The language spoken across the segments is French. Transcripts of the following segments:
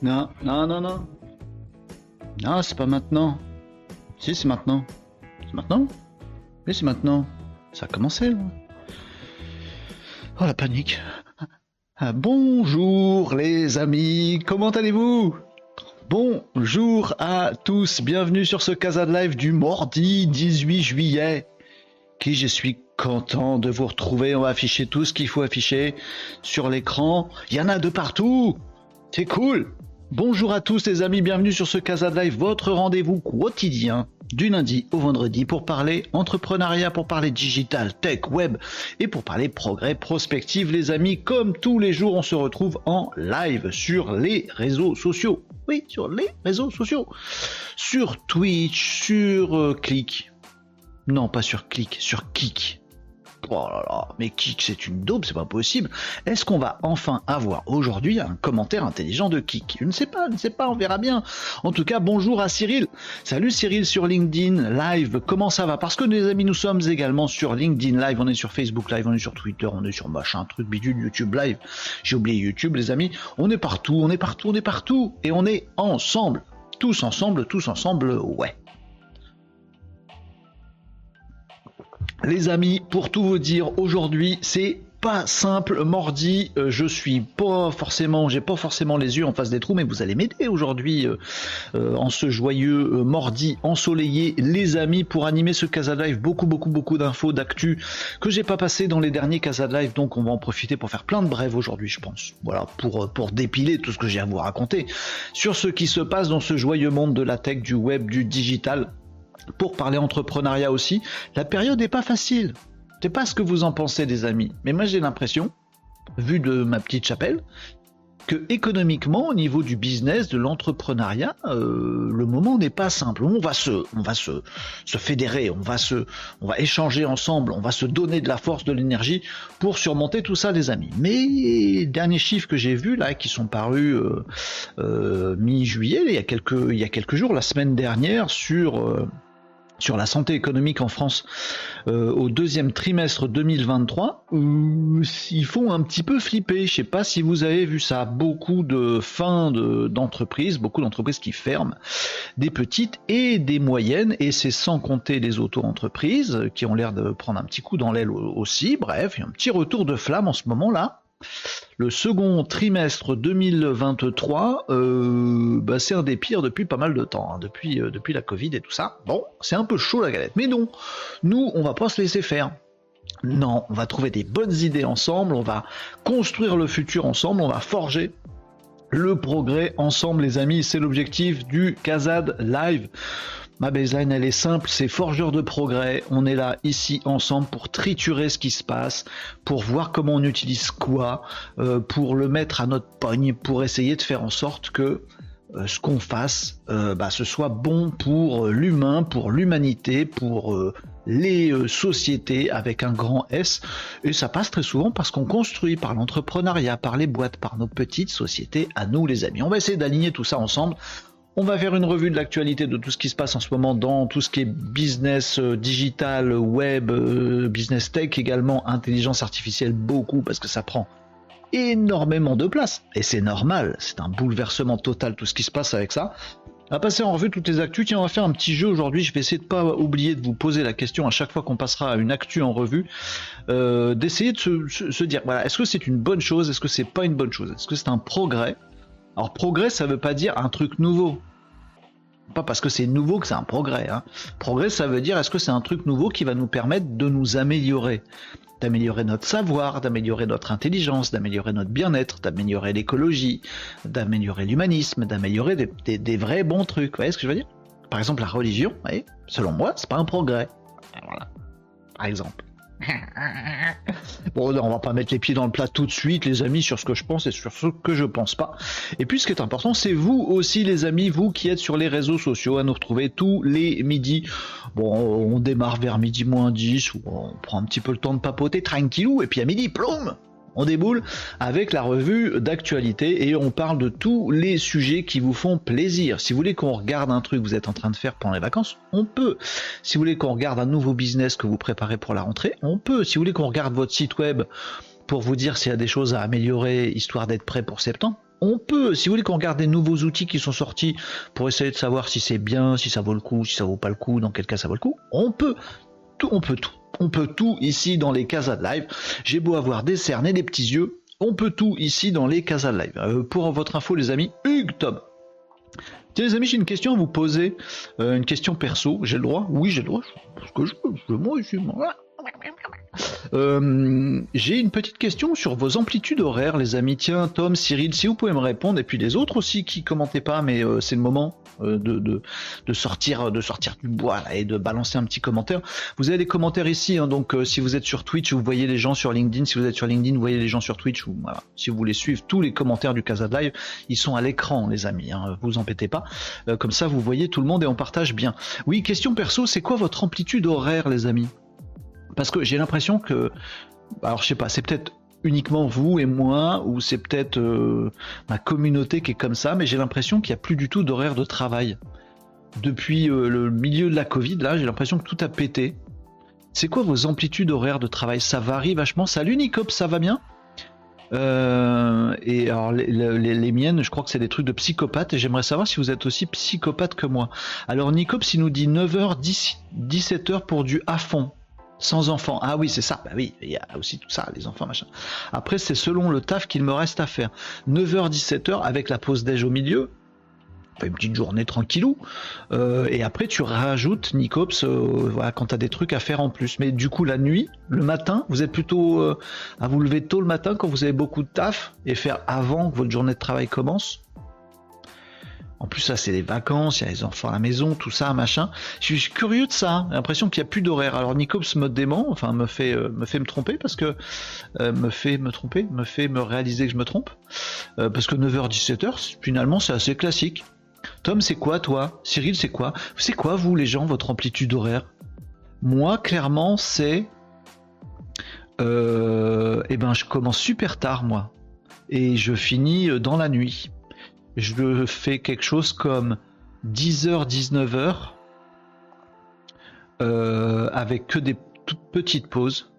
Non, non, non, non. Non, c'est pas maintenant. Si, c'est maintenant. C'est maintenant? Oui, c'est maintenant. Ça a commencé, là. Oh, la panique. Ah, bonjour, les amis. Comment allez-vous? Bonjour à tous. Bienvenue sur ce Casa de Live du mardi 18 juillet. Qui je suis content de vous retrouver. On va afficher tout ce qu'il faut afficher sur l'écran. Il y en a de partout. C'est cool. Bonjour à tous les amis, bienvenue sur ce Casa Live, votre rendez-vous quotidien du lundi au vendredi pour parler entrepreneuriat, pour parler digital, tech, web et pour parler progrès, prospective les amis. Comme tous les jours, on se retrouve en live sur les réseaux sociaux. Oui, sur les réseaux sociaux. Sur Twitch, sur euh, Click. Non, pas sur Click, sur Kik. Oh là là, mais Kik, c'est une daube, c'est pas possible. Est-ce qu'on va enfin avoir aujourd'hui un commentaire intelligent de Kik? Je ne sais pas, je ne sais pas, on verra bien. En tout cas, bonjour à Cyril. Salut Cyril sur LinkedIn Live, comment ça va? Parce que les amis, nous sommes également sur LinkedIn Live, on est sur Facebook Live, on est sur Twitter, on est sur machin, truc bidule, YouTube Live. J'ai oublié YouTube, les amis. On est partout, on est partout, on est partout. Et on est ensemble. Tous ensemble, tous ensemble, ouais. Les amis, pour tout vous dire, aujourd'hui, c'est pas simple, mordi, euh, je suis pas forcément, j'ai pas forcément les yeux en face des trous, mais vous allez m'aider aujourd'hui euh, euh, en ce joyeux mordi ensoleillé, les amis, pour animer ce Casa Live, beaucoup, beaucoup, beaucoup d'infos, d'actu que j'ai pas passé dans les derniers Casa Live, donc on va en profiter pour faire plein de brèves aujourd'hui, je pense. Voilà, pour, pour dépiler tout ce que j'ai à vous raconter sur ce qui se passe dans ce joyeux monde de la tech, du web, du digital, pour parler entrepreneuriat aussi, la période n'est pas facile. C'est pas ce que vous en pensez, des amis. Mais moi, j'ai l'impression, vu de ma petite chapelle, que économiquement, au niveau du business, de l'entrepreneuriat, euh, le moment n'est pas simple. On va se, on va se, se fédérer, on va se, on va échanger ensemble, on va se donner de la force, de l'énergie pour surmonter tout ça, les amis. Mais derniers chiffres que j'ai vus là, qui sont parus euh, euh, mi-juillet, il il y a quelques jours, la semaine dernière, sur sur la santé économique en France euh, au deuxième trimestre 2023, euh, ils font un petit peu flipper. Je sais pas si vous avez vu ça. Beaucoup de fins d'entreprises, beaucoup d'entreprises qui ferment, des petites et des moyennes, et c'est sans compter les auto-entreprises qui ont l'air de prendre un petit coup dans l'aile aussi. Bref, il y a un petit retour de flamme en ce moment-là. Le second trimestre 2023, euh, bah, c'est un des pires depuis pas mal de temps, hein, depuis, euh, depuis la Covid et tout ça. Bon, c'est un peu chaud la galette, mais non, nous, on va pas se laisser faire. Non, on va trouver des bonnes idées ensemble, on va construire le futur ensemble, on va forger le progrès ensemble les amis, c'est l'objectif du Kazad Live. Ma baseline, elle est simple, c'est forgeur de progrès. On est là, ici, ensemble, pour triturer ce qui se passe, pour voir comment on utilise quoi, euh, pour le mettre à notre pogne, pour essayer de faire en sorte que euh, ce qu'on fasse, euh, bah, ce soit bon pour l'humain, pour l'humanité, pour les sociétés avec un grand S. Et ça passe très souvent parce qu'on construit par l'entrepreneuriat, par les boîtes, par nos petites sociétés à nous les amis. On va essayer d'aligner tout ça ensemble. On va faire une revue de l'actualité de tout ce qui se passe en ce moment dans tout ce qui est business euh, digital, web, euh, business tech également, intelligence artificielle beaucoup parce que ça prend énormément de place et c'est normal, c'est un bouleversement total tout ce qui se passe avec ça. On va passer en revue toutes les actus. Tiens, on va faire un petit jeu aujourd'hui. Je vais essayer de pas oublier de vous poser la question à chaque fois qu'on passera à une actu en revue, euh, d'essayer de se, se, dire voilà, est-ce que c'est une bonne chose, est-ce que c'est pas une bonne chose, est-ce que c'est un progrès? Alors progrès, ça veut pas dire un truc nouveau. Pas parce que c'est nouveau que c'est un progrès. Hein. Progrès, ça veut dire est-ce que c'est un truc nouveau qui va nous permettre de nous améliorer? D'améliorer notre savoir, d'améliorer notre intelligence, d'améliorer notre bien-être, d'améliorer l'écologie, d'améliorer l'humanisme, d'améliorer des, vrais bons trucs. Vous voyez ce que je veux dire? Par exemple, la religion, selon moi, c'est pas un progrès. Voilà. Par exemple. bon, on va pas mettre les pieds dans le plat tout de suite, les amis, sur ce que je pense et sur ce que je pense pas. Et puis, ce qui est important, c'est vous aussi, les amis, vous qui êtes sur les réseaux sociaux, à nous retrouver tous les midis. Bon, on démarre vers midi moins 10, ou on prend un petit peu le temps de papoter tranquillou, et puis à midi, plomb on déboule avec la revue d'actualité et on parle de tous les sujets qui vous font plaisir. Si vous voulez qu'on regarde un truc que vous êtes en train de faire pendant les vacances, on peut. Si vous voulez qu'on regarde un nouveau business que vous préparez pour la rentrée, on peut. Si vous voulez qu'on regarde votre site web pour vous dire s'il y a des choses à améliorer histoire d'être prêt pour septembre, On peut, si vous voulez qu'on regarde des nouveaux outils qui sont sortis pour essayer de savoir si c'est bien, si ça vaut le coup, si ça vaut pas le coup, dans quel cas ça vaut le coup, on peut. Tout, on peut tout. On peut tout ici dans les casas de live. J'ai beau avoir des cernes et des petits yeux, on peut tout ici dans les casas de live. Euh, pour votre info, les amis, Hugues Tom. Tiens, les amis, j'ai une question à vous poser. Euh, une question perso. J'ai le droit? Oui, j'ai le droit. Parce que je je. Euh, j'ai une petite question sur vos amplitudes horaires, les amis. Tiens, Tom, Cyril, si vous pouvez me répondre, et puis les autres aussi qui commentaient pas, mais euh, c'est le moment euh, de, sortir, du bois et de balancer un petit commentaire. Vous avez des commentaires ici, hein, donc si vous êtes sur Twitch, vous voyez les gens sur LinkedIn. Si vous êtes sur LinkedIn, vous voyez les gens sur Twitch. Si vous voulez suivre tous les commentaires du Casa Live, ils sont à l'écran, les amis. Hein, vous embêtez pas. comme ça, vous voyez tout le monde et on partage bien. Oui, question perso, c'est quoi votre amplitude horaire, les amis? Parce que j'ai l'impression que, alors je sais pas, c'est peut-être uniquement vous et moi, ou c'est peut-être euh, ma communauté qui est comme ça, mais j'ai l'impression qu'il n'y a plus du tout d'horaire de travail. Depuis euh, le milieu de la Covid, là, j'ai l'impression que tout a pété. C'est quoi vos amplitudes horaires de travail? Ça varie vachement. Salut Nicop, ça va bien? Euh, et alors les, miennes, je crois que c'est des trucs de psychopathe et j'aimerais savoir si vous êtes aussi psychopathe que moi. Alors Nicops, il nous dit 9h, 17h pour du à fond. Sans enfants. Ah oui, c'est ça. Bah oui, il y a aussi tout ça, les enfants, machin. Après, c'est selon le taf qu'il me reste à faire. 9h, 17h avec la pause déj au milieu. Une petite journée tranquillou. Euh, et après, tu rajoutes, Nicops, euh, voilà, quand tu as des trucs à faire en plus. Mais du coup, la nuit, le matin, vous êtes plutôt euh, à vous lever tôt le matin quand vous avez beaucoup de taf et faire avant que votre journée de travail commence en plus, ça, c'est les vacances, il y a les enfants à la maison, tout ça, machin. Je suis curieux de ça. J'ai l'impression qu'il n'y a plus d'horaire. Alors, Nicops me dément, enfin, me fait, euh, me fait me tromper parce que, euh, me fait me tromper, me fait me réaliser que je me trompe. Euh, parce que 9h-17h, finalement, c'est assez classique. Tom, c'est quoi, toi? Cyril, c'est quoi? C'est quoi, vous, les gens, votre amplitude horaire? Moi, clairement, c'est. eh ben, je commence super tard, moi. Et je finis dans la nuit je fais quelque chose comme 10h, 19h, euh, avec que des toutes petites pauses.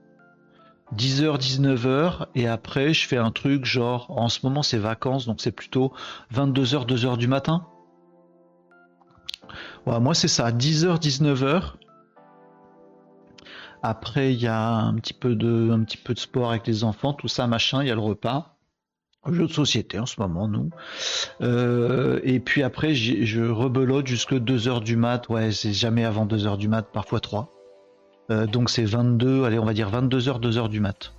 10h, 19h, et après je fais un truc genre, en ce moment c'est vacances, donc c'est plutôt 22h, 2h du matin. moi c'est ça, 10h, 19h. Après il y a un petit peu de, un petit peu de sport avec les enfants, tout ça, machin, il y a le repas jeu de société en ce moment, nous. Euh, et puis après, je rebelote jusque 2h du mat. Ouais, c'est jamais avant 2h du mat, parfois 3. Euh, donc c'est 22, allez, on va dire 22h, 2h du mat.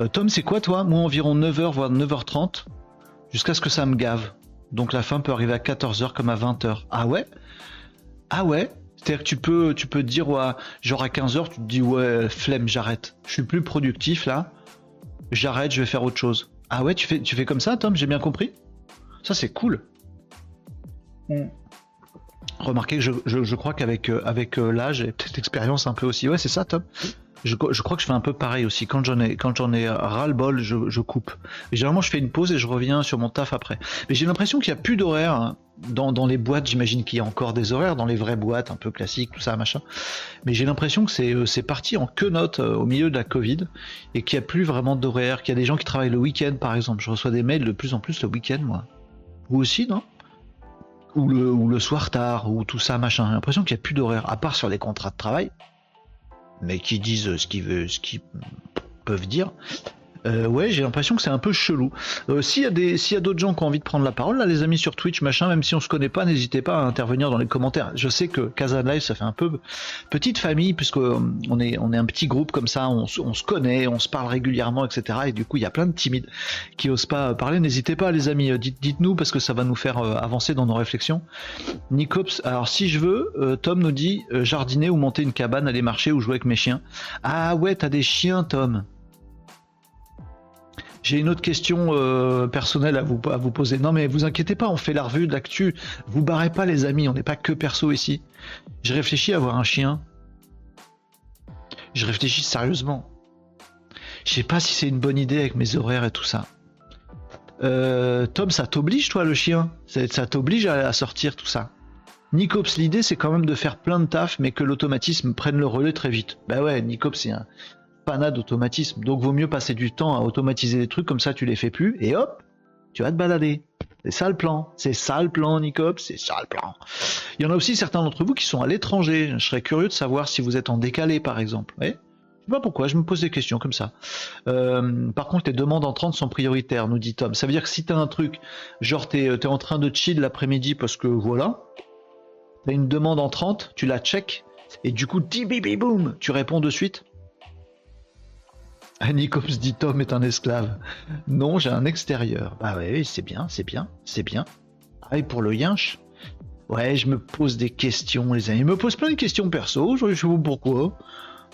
Euh, Tom, c'est quoi toi? Moi, environ 9h, voire 9h30, jusqu'à ce que ça me gave. Donc la fin peut arriver à 14h comme à 20h. Ah ouais? Ah ouais? C'est-à-dire que tu peux, te dire, genre à 15h, tu te dis, ouais, flemme, j'arrête. Je suis plus productif là. J'arrête, je vais faire autre chose. Ah ouais, tu fais, tu fais comme ça, Tom, j'ai bien compris? Ça, c'est cool. Mm. Remarquez que je, crois qu'avec euh, avec, euh, l'âge et peut-être l'expérience un peu aussi. Ouais, c'est ça, Tom? Je, crois que je fais un peu pareil aussi. Quand j'en ai, quand j'en ai ras-le-bol, je, coupe. généralement, je fais une pause et je reviens sur mon taf après. Mais j'ai l'impression qu'il n'y a plus d'horaire. Dans, les boîtes, j'imagine qu'il y a encore des horaires, dans les vraies boîtes un peu classiques, tout ça, machin. Mais j'ai l'impression que c'est, parti en que note euh, au milieu de la Covid et qu'il n'y a plus vraiment d'horaire, qu'il y a des gens qui travaillent le week-end, par exemple. Je reçois des mails de plus en plus le week-end, moi. Vous aussi, non? Ou le, ou le soir tard, ou tout ça, machin. J'ai l'impression qu'il n'y a plus d'horaire, à part sur les contrats de travail mais qui disent ce qu'ils veulent, ce qu'ils peuvent dire. Euh, ouais, j'ai l'impression que c'est un peu chelou. Euh, s'il y a des, s'il y a d'autres gens qui ont envie de prendre la parole, là, les amis sur Twitch, machin, même si on se connaît pas, n'hésitez pas à intervenir dans les commentaires. Je sais que Casa Live, ça fait un peu petite famille, puisque euh, on est, on est un petit groupe comme ça, on, se connaît, on se parle régulièrement, etc. Et du coup, il y a plein de timides qui osent pas parler. N'hésitez pas, les amis, dites, dites-nous parce que ça va nous faire avancer dans nos réflexions. Nicops, alors si je veux, Tom nous dit jardiner ou monter une cabane, aller marcher ou jouer avec mes chiens. Ah ouais, t'as des chiens, Tom. J'ai une autre question euh, personnelle à vous, poser. Non mais vous inquiétez pas, on fait la revue de l'actu. Vous barrez pas les amis, on n'est pas que perso ici. Je réfléchis à avoir un chien. Je réfléchis sérieusement. Je sais pas si c'est une bonne idée avec mes horaires et tout ça. Euh, Tom, ça t'oblige toi le chien? Ça t'oblige à, sortir tout ça? Nicops, l'idée c'est quand même de faire plein de taf mais que l'automatisme prenne le relais très vite. Bah ouais, Nicops c'est un, pas d'automatisme. Donc vaut mieux passer du temps à automatiser les trucs comme ça tu les fais plus et hop, tu vas te balader. C'est ça le plan. C'est ça le plan, Nicop. C'est ça le plan. Il y en a aussi certains d'entre vous qui sont à l'étranger. Je serais curieux de savoir si vous êtes en décalé, par exemple. Je sais pas pourquoi, je me pose des questions comme ça. Euh, par contre, les demandes entrantes sont prioritaires, nous dit Tom. Ça veut dire que si t'as un truc, genre t'es es en train de chill l'après-midi parce que voilà, t'as une demande entrante, tu la check, et du coup, boum, tu réponds de suite. Nicops dit Tom est un esclave. Non, j'ai un extérieur. Bah oui, c'est bien, c'est bien, c'est bien. Ah, et pour le yinche Ouais, je me pose des questions, les amis. Je me pose plein de questions perso, je sais pas pourquoi.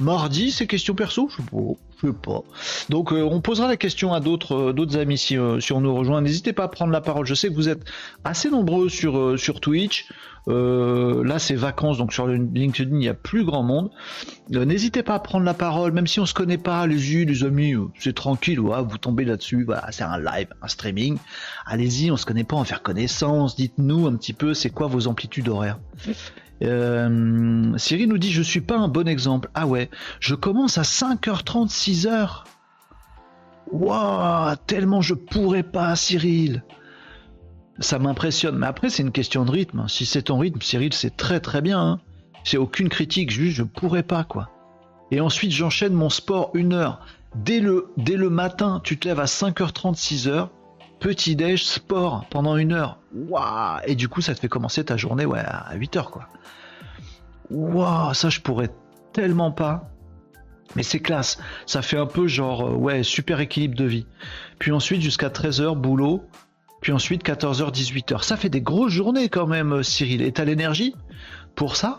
Mardi, c'est questions perso Je sais pas. Sais pas. Donc euh, on posera la question à d'autres euh, d'autres amis si, euh, si on nous rejoint. N'hésitez pas à prendre la parole. Je sais que vous êtes assez nombreux sur, sur Twitch. Là, c'est vacances, donc sur LinkedIn, il n'y a plus grand monde. N'hésitez pas à prendre la parole, même si on se connaît pas, allez-y, les amis, c'est tranquille, vous tombez là-dessus, voilà, c'est un live, un streaming. Allez-y, on se connaît pas, on va faire connaissance. Dites-nous un petit peu, c'est quoi vos amplitudes horaires? Cyril nous dit je suis pas un bon exemple. Ah ouais, je commence à 5h30, 6h. Waouh, tellement je pourrais pas, Cyril ça m'impressionne. Mais après, c'est une question de rythme. Si c'est ton rythme, Cyril, c'est très très bien. Hein. C'est aucune critique, juste je pourrais pas quoi. Et ensuite, j'enchaîne mon sport une heure. Dès le, dès le matin, tu te lèves à 5h30, 6h, petit déj, sport pendant une heure. Waouh Et du coup, ça te fait commencer ta journée ouais, à 8h quoi. Waouh, ça je pourrais tellement pas. Mais c'est classe. Ça fait un peu genre, euh, ouais, super équilibre de vie. Puis ensuite, jusqu'à 13h, boulot, puis ensuite 14h, 18h. Ça fait des grosses journées quand même, euh, Cyril. Et t'as l'énergie pour ça?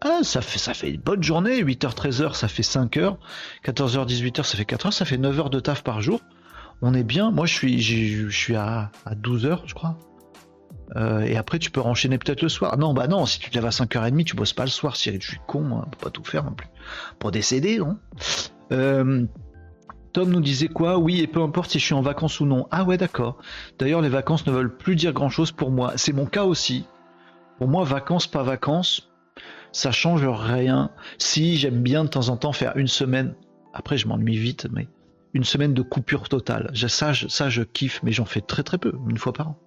Ah, ça fait, ça fait une bonne journée. 8h, 13h, ça fait 5h. 14h, 18h, ça fait 4h. Ça fait 9 h de taf par jour. On est bien. Moi, je suis, je suis à, 12h, je crois. Euh, et après, tu peux enchaîner peut-être le soir. Non, bah non, si tu te lèves à 5h30, tu bosses pas le soir, Cyril. Je suis con, moi. On pas tout faire non plus. Pour décéder, non euh, Tom nous disait quoi? Oui, et peu importe si je suis en vacances ou non. Ah ouais, d'accord. D'ailleurs, les vacances ne veulent plus dire grand-chose pour moi. C'est mon cas aussi. Pour moi, vacances, pas vacances, ça change rien. Si j'aime bien de temps en temps faire une semaine, après je m'ennuie vite, mais une semaine de coupure totale. Ça, je, kiffe, mais j'en fais très très peu, une fois par an.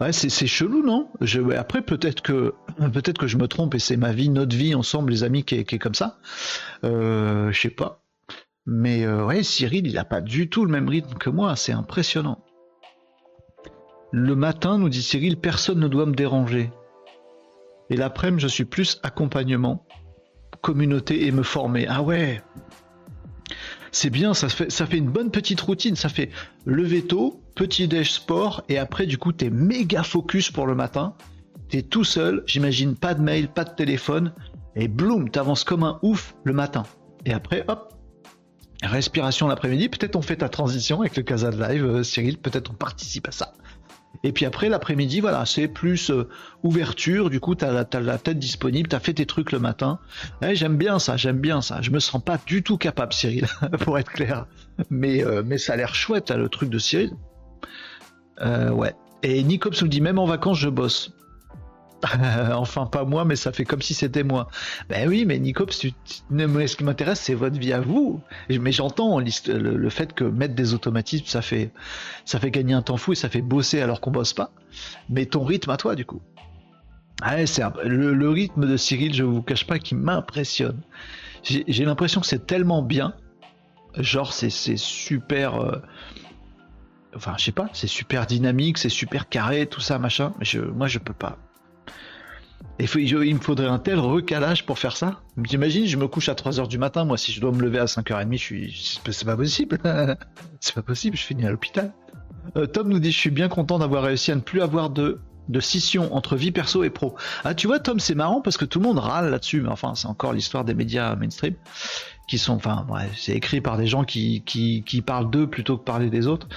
Ouais, c'est chelou, non? Après, peut-être que peut-être que je me trompe et c'est ma vie, notre vie ensemble, les amis, qui est, qui est comme ça. Euh, je sais pas. Mais euh, ouais, Cyril, il n'a pas du tout le même rythme que moi, c'est impressionnant. Le matin, nous dit Cyril, personne ne doit me déranger. Et l'après-midi, je suis plus accompagnement, communauté et me former. Ah ouais C'est bien, ça fait, une bonne petite routine. Ça fait lever tôt, petit déj sport, et après, du coup, t'es méga focus pour le matin. T'es tout seul, j'imagine pas de mail, pas de téléphone, et bloum, t'avances comme un ouf le matin. Et après, hop, respiration l'après-midi. Peut-être on fait ta transition avec le Casa de Live, euh, Cyril. Peut-être on participe à ça. Et puis après, l'après-midi, voilà, c'est plus euh, ouverture. Du coup, tu as, la tête disponible, tu as fait tes trucs le matin. j'aime bien ça, j'aime bien ça. Je me sens pas du tout capable, Cyril, pour être clair. Mais, euh, mais ça a l'air chouette, le truc de Cyril. ouais. Et Nicops nous dit, même en vacances, je bosse. enfin, pas moi, mais ça fait comme si c'était moi. Ben oui, mais Nicops, tu, ce qui m'intéresse, c'est votre vie à vous. Mais j'entends le, fait que mettre des automatismes, ça fait, gagner un temps fou et ça fait bosser alors qu'on bosse pas. Mais ton rythme à toi, du coup. Ah, le, rythme de Cyril, je vous cache pas, qui m'impressionne. J'ai l'impression que c'est tellement bien. Genre, c'est super. Euh, enfin, je sais pas, c'est super dynamique, c'est super carré, tout ça, machin. Mais moi, je peux pas. Et il me faudrait un tel recalage pour faire ça. J'imagine, je me couche à 3h du matin, moi, si je dois me lever à 5h30, je c'est pas possible. c'est pas possible, je finis à l'hôpital. Euh, Tom nous dit, je suis bien content d'avoir réussi à ne plus avoir de, de scission entre vie perso et pro. Ah, tu vois, Tom, c'est marrant parce que tout le monde râle là-dessus, mais enfin, c'est encore l'histoire des médias mainstream qui sont, enfin, ouais, c'est écrit par des gens qui, qui, qui parlent d'eux plutôt que parler des autres.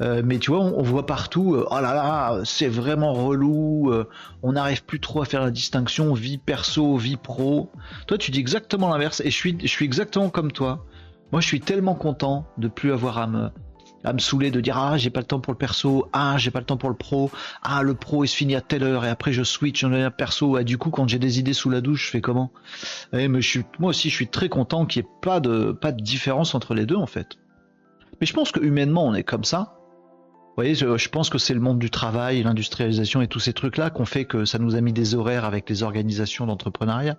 Euh, mais tu vois, on, voit partout, euh, oh là là, c'est vraiment relou, euh, on n'arrive plus trop à faire la distinction vie perso, vie pro. Toi, tu dis exactement l'inverse, et je suis, je suis exactement comme toi. Moi, je suis tellement content de plus avoir à me, à me saouler de dire ah j'ai pas le temps pour le perso, ah j'ai pas le temps pour le pro, ah le pro il se finit à telle heure et après je switch en un perso. Et du coup quand j'ai des idées sous la douche, je fais comment? Et eh, Moi aussi je suis très content qu'il n'y ait pas de pas de différence entre les deux en fait. Mais je pense que humainement, on est comme ça. Vous voyez, je, pense que c'est le monde du travail, l'industrialisation et tous ces trucs-là qu'on fait que ça nous a mis des horaires avec les organisations d'entrepreneuriat.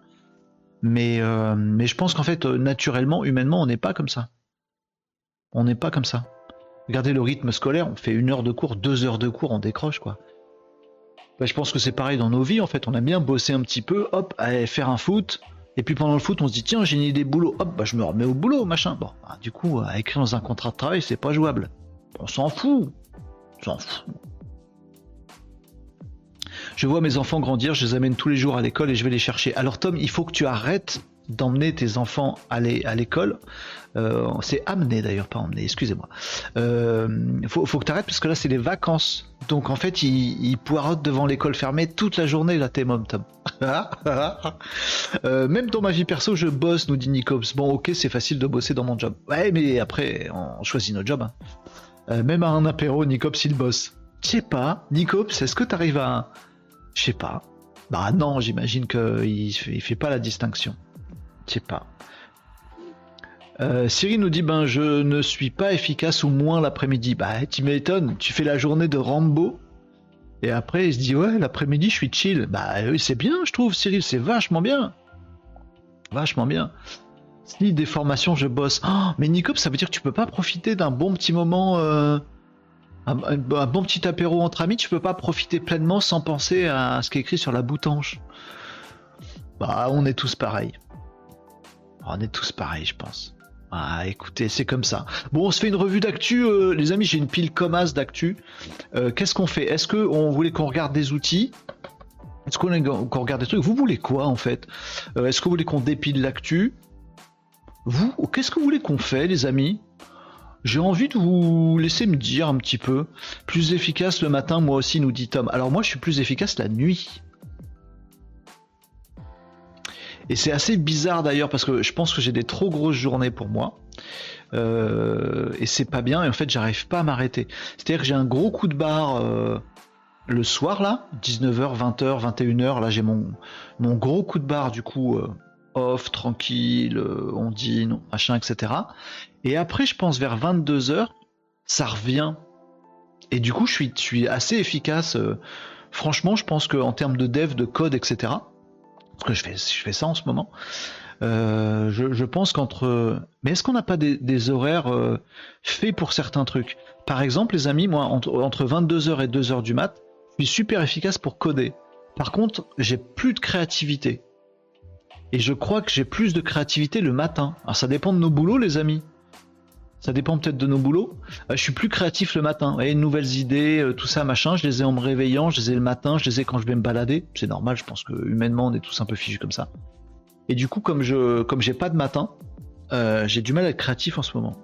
Mais, euh, mais je pense qu'en fait, naturellement, humainement, on n'est pas comme ça. On n'est pas comme ça. Regardez le rythme scolaire, on fait une heure de cours, deux heures de cours, on décroche quoi. Bah, je pense que c'est pareil dans nos vies en fait. On a bien bossé un petit peu, hop, aller faire un foot, et puis pendant le foot, on se dit tiens, j'ai une idée boulot, hop, bah je me remets au boulot, machin. Bon, bah, du coup, à écrire dans un contrat de travail, c'est pas jouable. On s'en fout. On s'en fout. Je vois mes enfants grandir, je les amène tous les jours à l'école et je vais les chercher. Alors Tom, il faut que tu arrêtes d'emmener tes enfants à l'école. Euh, c'est amener d'ailleurs, pas emmener, excusez-moi. Euh, faut, faut que tu arrêtes parce que là c'est les vacances. Donc en fait, ils, poirotent devant l'école fermée toute la journée, là, t'es Tom. euh, même dans ma vie perso, je bosse, nous dit Nicops. Bon, ok, c'est facile de bosser dans mon job. Ouais, mais après, on choisit notre job. Hein. Euh, même à un apéro, Nicops, il bosse. Je sais pas, Nicops, est-ce que tu arrives à... Je sais pas. Bah non, j'imagine qu'il il fait pas la distinction. Je sais pas. Euh, Cyril nous dit ben je ne suis pas efficace ou moins l'après-midi. Bah tu m'étonnes, tu fais la journée de Rambo et après il se dit ouais l'après-midi je suis chill. Bah oui c'est bien je trouve Cyril, c'est vachement bien. Vachement bien. Si des formations je bosse. Oh, mais Nicop ça veut dire que tu peux pas profiter d'un bon petit moment, euh, un, bon petit apéro entre amis, tu peux pas profiter pleinement sans penser à ce qui est écrit sur la boutanche. Bah on est tous pareils. On est tous pareils, je pense. Ah, écoutez, c'est comme ça. Bon, on se fait une revue d'actu, euh, les amis. J'ai une pile comme as d'actu. Euh, qu'est-ce qu'on fait? Est-ce qu'on voulait qu'on regarde des outils? Est-ce qu'on regarde des trucs? Vous voulez quoi en fait? Euh, Est-ce que vous voulez qu'on dépile l'actu? Vous, qu'est-ce que vous voulez qu'on fait, les amis? J'ai envie de vous laisser me dire un petit peu. Plus efficace le matin, moi aussi, nous dit Tom. Alors moi, je suis plus efficace la nuit. Et c'est assez bizarre d'ailleurs parce que je pense que j'ai des trop grosses journées pour moi. Euh, et c'est pas bien et en fait j'arrive pas à m'arrêter. C'est-à-dire que j'ai un gros coup de barre euh, le soir là, 19h, 20h, 21h, là j'ai mon, mon gros coup de barre du coup euh, off, tranquille, on dîne, machin, etc. Et après je pense vers 22h, ça revient. Et du coup je suis, je suis assez efficace. franchement je pense qu'en termes de dev, de code, etc parce que je fais, je fais ça en ce moment. Euh, je, pense qu'entre. Mais est-ce qu'on n'a pas des, horaires euh, faits pour certains trucs? Par exemple, les amis, moi, entre, entre 22h et 2h du mat, je suis super efficace pour coder. Par contre, j'ai plus de créativité. Et je crois que j'ai plus de créativité le matin. Alors ça dépend de nos boulots, les amis. Ça dépend peut-être de nos boulots. Euh, je suis plus créatif le matin. Voyez, nouvelles idées, euh, tout ça, machin. Je les ai en me réveillant, je les ai le matin, je les ai quand je vais me balader. C'est normal, je pense que humainement, on est tous un peu fichus comme ça. Et du coup, comme je, comme j'ai pas de matin, euh, j'ai du mal à être créatif en ce moment.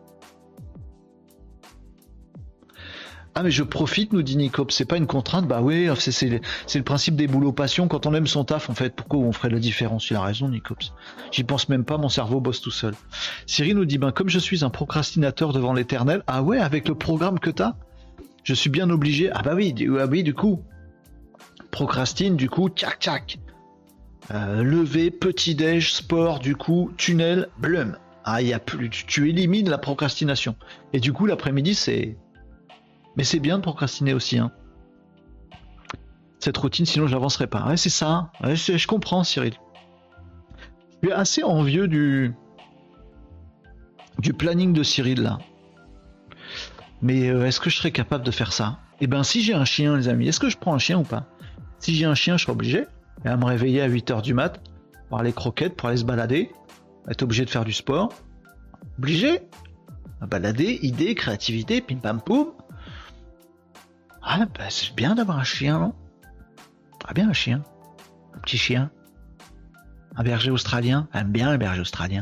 Ah mais je profite, nous dit Nicop, c'est pas une contrainte, bah oui, c'est le principe des boulots passion, quand on aime son taf en fait, pourquoi on ferait la différence? Il a raison Nicops. J'y pense même pas, mon cerveau bosse tout seul. Cyril nous dit, ben comme je suis un procrastinateur devant l'éternel, ah ouais, avec le programme que t'as, je suis bien obligé, ah bah oui, du, ah oui, du coup, procrastine, du coup, tchac tchac. Euh, lever, petit-déj, sport, du coup, tunnel, blum. Ah, y a plus, tu élimines la procrastination. Et du coup, l'après-midi, c'est mais c'est bien de procrastiner aussi. Hein. Cette routine, sinon je n'avancerai pas. C'est ça. je, comprends, Cyril. Je suis assez envieux du, planning de Cyril là. Mais euh, est-ce que je serais capable de faire ça? Eh bien, si j'ai un chien, les amis, est-ce que je prends un chien ou pas? Si j'ai un chien, je serai obligé à me réveiller à 8h du mat pour aller croquettes, pour aller se balader, être obligé de faire du sport. Obligé balader, idée, créativité, pim pam poum. Ah, bah, c'est bien d'avoir un chien, non? Très bien, un chien. Un petit chien. Un berger australien. J'aime bien le berger australien.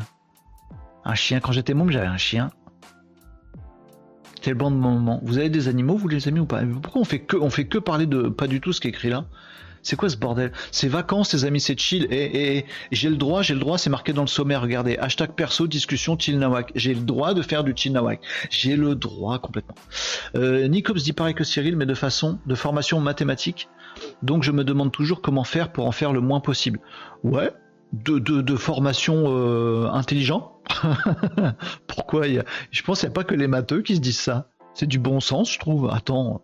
Un chien. Quand j'étais môme, j'avais un chien. C'était le bon moment. Vous avez des animaux, vous les amis ou pas? Pourquoi on fait que, on fait que parler de pas du tout ce qui est écrit là? C'est quoi ce bordel? C'est vacances, les amis, c'est chill. Et, j'ai le droit, j'ai le droit, c'est marqué dans le sommaire, regardez. Hashtag perso, discussion, chill nawak. J'ai le droit de faire du chill nawak. J'ai le droit complètement. Euh, Nicops dit pareil que Cyril, mais de façon, de formation mathématique. Donc je me demande toujours comment faire pour en faire le moins possible. Ouais, de, de, formation euh, intelligent, Pourquoi Je pense qu'il n'y a pas que les matheux qui se disent ça. C'est du bon sens, je trouve. Attends.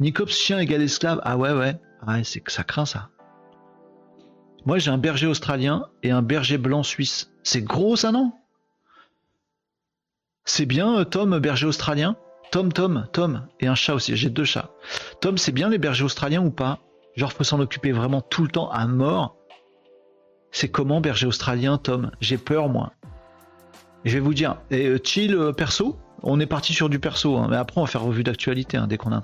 Nicops chien égale esclave. Ah ouais, ouais. Ouais, c'est que ça craint ça. Moi, j'ai un berger australien et un berger blanc suisse. C'est gros, ça, non? C'est bien, euh, Tom, berger australien? Tom, Tom, Tom. Et un chat aussi. J'ai deux chats. Tom, c'est bien les bergers australiens ou pas? Genre, faut s'en occuper vraiment tout le temps à mort. C'est comment, berger australien, Tom? J'ai peur, moi. je vais vous dire, et euh, chill euh, perso, on est parti sur du perso, hein, mais après on va faire revue d'actualité hein, dès qu'on a.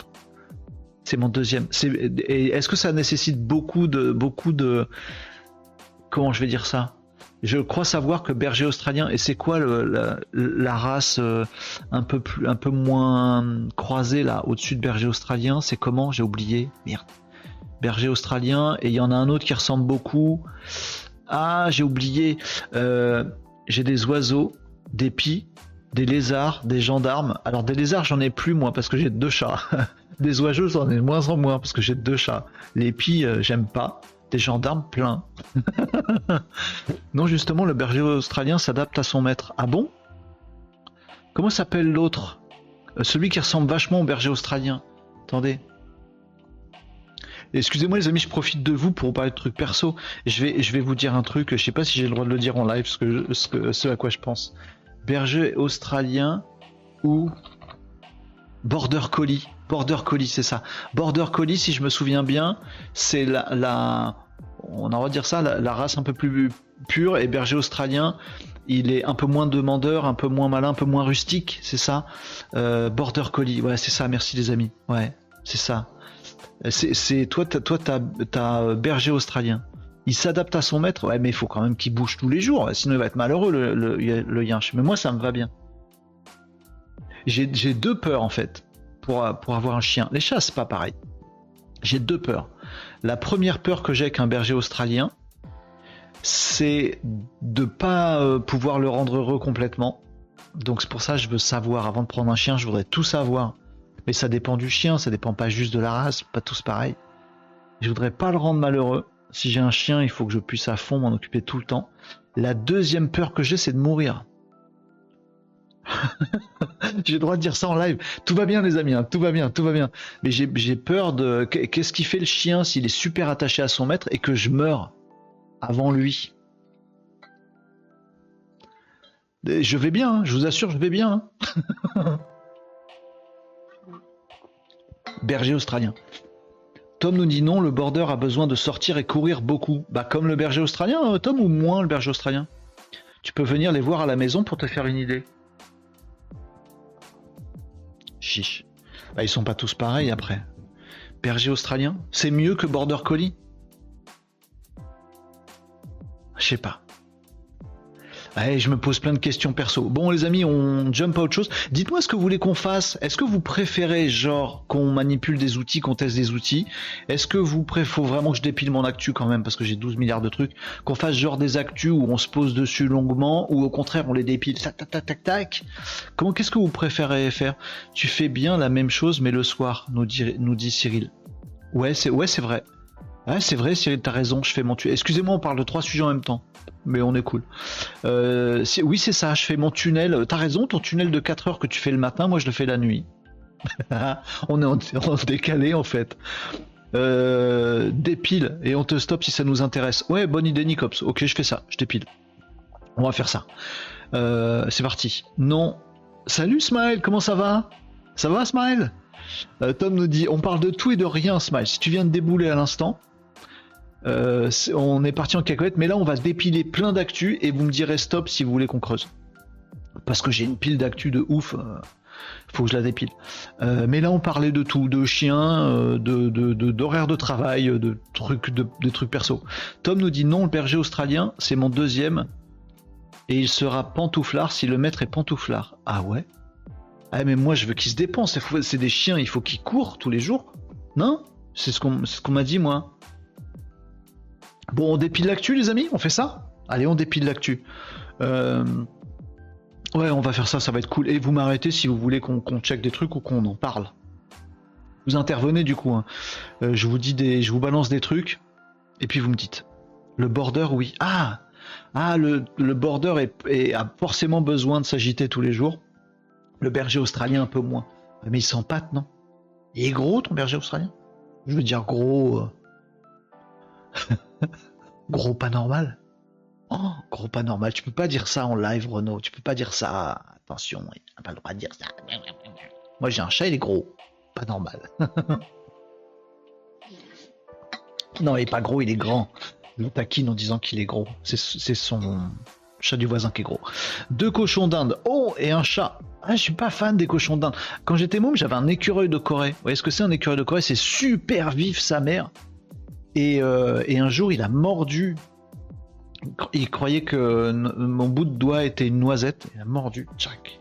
C'est mon deuxième. Est-ce que ça nécessite beaucoup de, comment je vais dire ça? Je crois savoir que berger australien. Et c'est quoi la, race euh, un peu plus, un peu moins croisée là, au-dessus de berger australien? C'est comment? J'ai oublié. Merde. Berger australien. Et il y en a un autre qui ressemble beaucoup. Ah, j'ai oublié. Euh, j'ai des oiseaux, des pies, des lézards, des gendarmes. Alors des lézards, j'en ai plus moi parce que j'ai deux chats. des oiseaux, j'en ai de moins en moins parce que j'ai deux chats. Les pies, euh, j'aime pas. Des gendarmes, plein. non, justement, le berger australien s'adapte à son maître. Ah bon? Comment s'appelle l'autre? Euh, Celui qui ressemble vachement au berger australien. Attendez. Excusez-moi les amis, je profite de vous pour parler de trucs perso. Je vais, vous dire un truc, je sais pas si j'ai le droit de le dire en live, ce, que, à quoi je pense. Berger australien ou Border Collie? Border Collie, c'est ça. Border Collie, si je me souviens bien, c'est la, on va dire ça, la, race un peu plus pure. Et berger australien, il est un peu moins demandeur, un peu moins malin, un peu moins rustique, c'est ça. Euh, Border Collie, ouais, c'est ça. Merci les amis. Ouais, c'est ça. C'est toi, toi, t'as euh, berger australien. Il s'adapte à son maître. Ouais, mais il faut quand même qu'il bouge tous les jours, sinon il va être malheureux le, le, Mais moi, ça me va bien. J'ai deux peurs en fait pour, pour avoir un chien. Les chats, c'est pas pareil. J'ai deux peurs. La première peur que j'ai avec un berger australien, c'est de pas euh, pouvoir le rendre heureux complètement. Donc c'est pour ça que je veux savoir, avant de prendre un chien, je voudrais tout savoir mais ça dépend du chien, ça dépend pas juste de la race, pas tous pareil. Je voudrais pas le rendre malheureux. Si j'ai un chien, il faut que je puisse à fond m'en occuper tout le temps. La deuxième peur que j'ai, c'est de mourir. j'ai le droit de dire ça en live. Tout va bien, les amis, hein. tout va bien, tout va bien. Mais j'ai peur de. Qu'est-ce qui fait le chien s'il est super attaché à son maître et que je meurs avant lui? Je vais bien, hein. je vous assure, je vais bien. Hein. berger australien. Tom nous dit non, le border a besoin de sortir et courir beaucoup. Bah comme le berger australien, euh, Tom, ou moins le berger australien? Tu peux venir les voir à la maison pour te faire une idée. Chiche. Bah ils sont pas tous pareils après. Berger australien, c'est mieux que border collie? Je sais pas je me pose plein de questions perso. Bon, les amis, on jump à autre chose. Dites-moi ce que vous voulez qu'on fasse. Est-ce que vous préférez, genre, qu'on manipule des outils, qu'on teste des outils? Est-ce que vous préférez, faut vraiment que je dépile mon actu quand même, parce que j'ai 12 milliards de trucs, qu'on fasse genre des actus où on se pose dessus longuement, ou au contraire, on les dépile, tac, tac, tac, tac, tac Comment, qu'est-ce que vous préférez faire? Tu fais bien la même chose, mais le soir, nous dit, nous dit Cyril. Ouais, c'est, ouais, vrai. Ouais, c'est vrai, Cyril, t'as raison, je fais mon tunnel. Excusez-moi, on parle de trois sujets en même temps. Mais on est cool. Euh, oui, c'est ça, je fais mon tunnel. T'as raison, ton tunnel de 4 heures que tu fais le matin, moi je le fais la nuit. on est en, décalé en fait. Euh, dépile et on te stoppe si ça nous intéresse. Ouais, bonne idée, Nicops. Ok, je fais ça, je dépile. On va faire ça. Euh, c'est parti. Non. Salut Smile, comment ça va? Ça va Smile? Tom nous dit on parle de tout et de rien Smile. Si tu viens de débouler à l'instant, euh, on est parti en cacahuète, mais là on va dépiler plein d'actu et vous me direz stop si vous voulez qu'on creuse. Parce que j'ai une pile d'actu de ouf, euh, faut que je la dépile. Euh, mais là on parlait de tout, de chiens, de, d'horaires de, travail, de trucs, de, trucs perso. Tom nous dit non, le berger australien, c'est mon deuxième. Et il sera pantouflard si le maître est pantouflard. Ah ouais? Ah mais moi je veux qu'il se dépense, c'est des chiens, il faut qu'ils courent tous les jours. Non? C'est ce qu'on m'a dit moi. Bon, on dépile l'actu, les amis On fait ça? Allez, on dépile l'actu. Euh, ouais, on va faire ça, ça va être cool. Et vous m'arrêtez si vous voulez qu'on check des trucs ou qu'on en parle. Vous intervenez du coup. Hein. Euh, je vous dis des, je vous balance des trucs et puis vous me dites. Le border, oui. Ah, Ah, le, border a forcément besoin de s'agiter tous les jours. Le berger australien un peu moins. Mais il s'empâte, non? Il est gros ton berger australien? Je veux dire gros. Euh. gros pas normal. Oh, gros pas normal. Tu peux pas dire ça en live, Renaud. Tu peux pas dire ça. Attention, il n'a pas le droit de dire ça. Moi j'ai un chat, il est gros. Pas normal. non, il est pas gros, il est grand. Je taquine en disant qu'il est gros. C'est son chat du voisin qui est gros. Deux cochons d'Inde. Oh, et un chat. Ah, je suis pas fan des cochons d'Inde. Quand j'étais môme, j'avais un écureuil de Corée. Vous voyez ce que c'est un écureuil de Corée? C'est super vif, sa mère. Et, euh, et, un jour, il a mordu. Il croyait que mon bout de doigt était une noisette. Il a mordu. Jack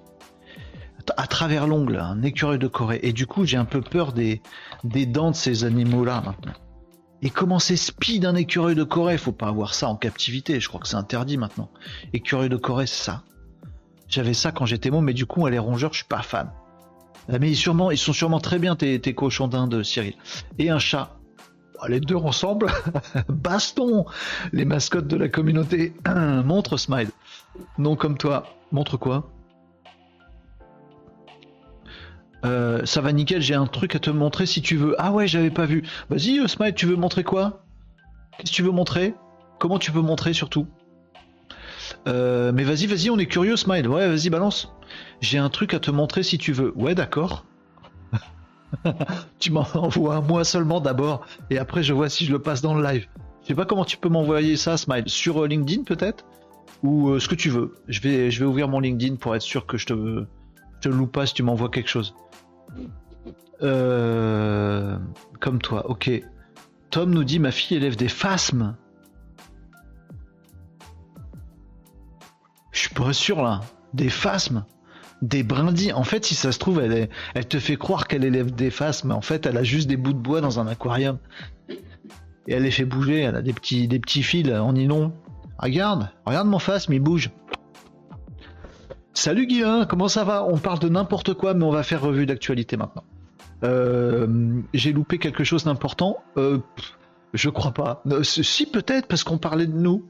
à travers l'ongle, un écureuil de Corée. Et du coup, j'ai un peu peur des, des dents de ces animaux-là maintenant. Et comment c'est speed un écureuil de Corée? Faut pas avoir ça en captivité, je crois que c'est interdit maintenant. Écureuil de Corée, c'est ça. J'avais ça quand j'étais môme, mais du coup, les rongeurs, je suis pas fan. Ah, mais ils, sûrement, ils sont sûrement très bien tes, tes cochons d'Inde, Cyril. Et un chat. Oh, les deux ensemble, baston Les mascottes de la communauté. montre Smile. Non comme toi. Montre quoi? Euh, ça va nickel, j'ai un truc à te montrer si tu veux. Ah ouais, j'avais pas vu. Vas-y, euh, Smile, tu veux montrer quoi? Qu'est-ce que tu veux montrer? Comment tu peux montrer surtout? Euh, Mais vas-y, vas-y, on est curieux, Smile. Ouais, vas-y, balance. J'ai un truc à te montrer si tu veux. Ouais, d'accord. tu m'en envoies un moi seulement d'abord, et après je vois si je le passe dans le live. Je sais pas comment tu peux m'envoyer ça, Smile. Sur LinkedIn peut-être? Ou ce que tu veux. Je vais, ouvrir mon LinkedIn pour être sûr que je te, je te pas si tu m'envoies quelque chose. Euh, comme toi, ok. Tom nous dit ma fille élève des phasmes. Je suis pas sûr là. Des phasmes? Des brindilles. En fait, si ça se trouve, elle, te fait croire qu'elle élève des phasmes, mais en fait, elle a juste des bouts de bois dans un aquarium. Et elle les fait bouger. Elle a des petits, des petits fils en nylon. Regarde, regarde mon phasme, il bouge. Salut Guilain, comment ça va? On parle de n'importe quoi, mais on va faire revue d'actualité maintenant. Euh, j'ai loupé quelque chose d'important euh, Je crois pas. Euh, si peut-être, parce qu'on parlait de nous,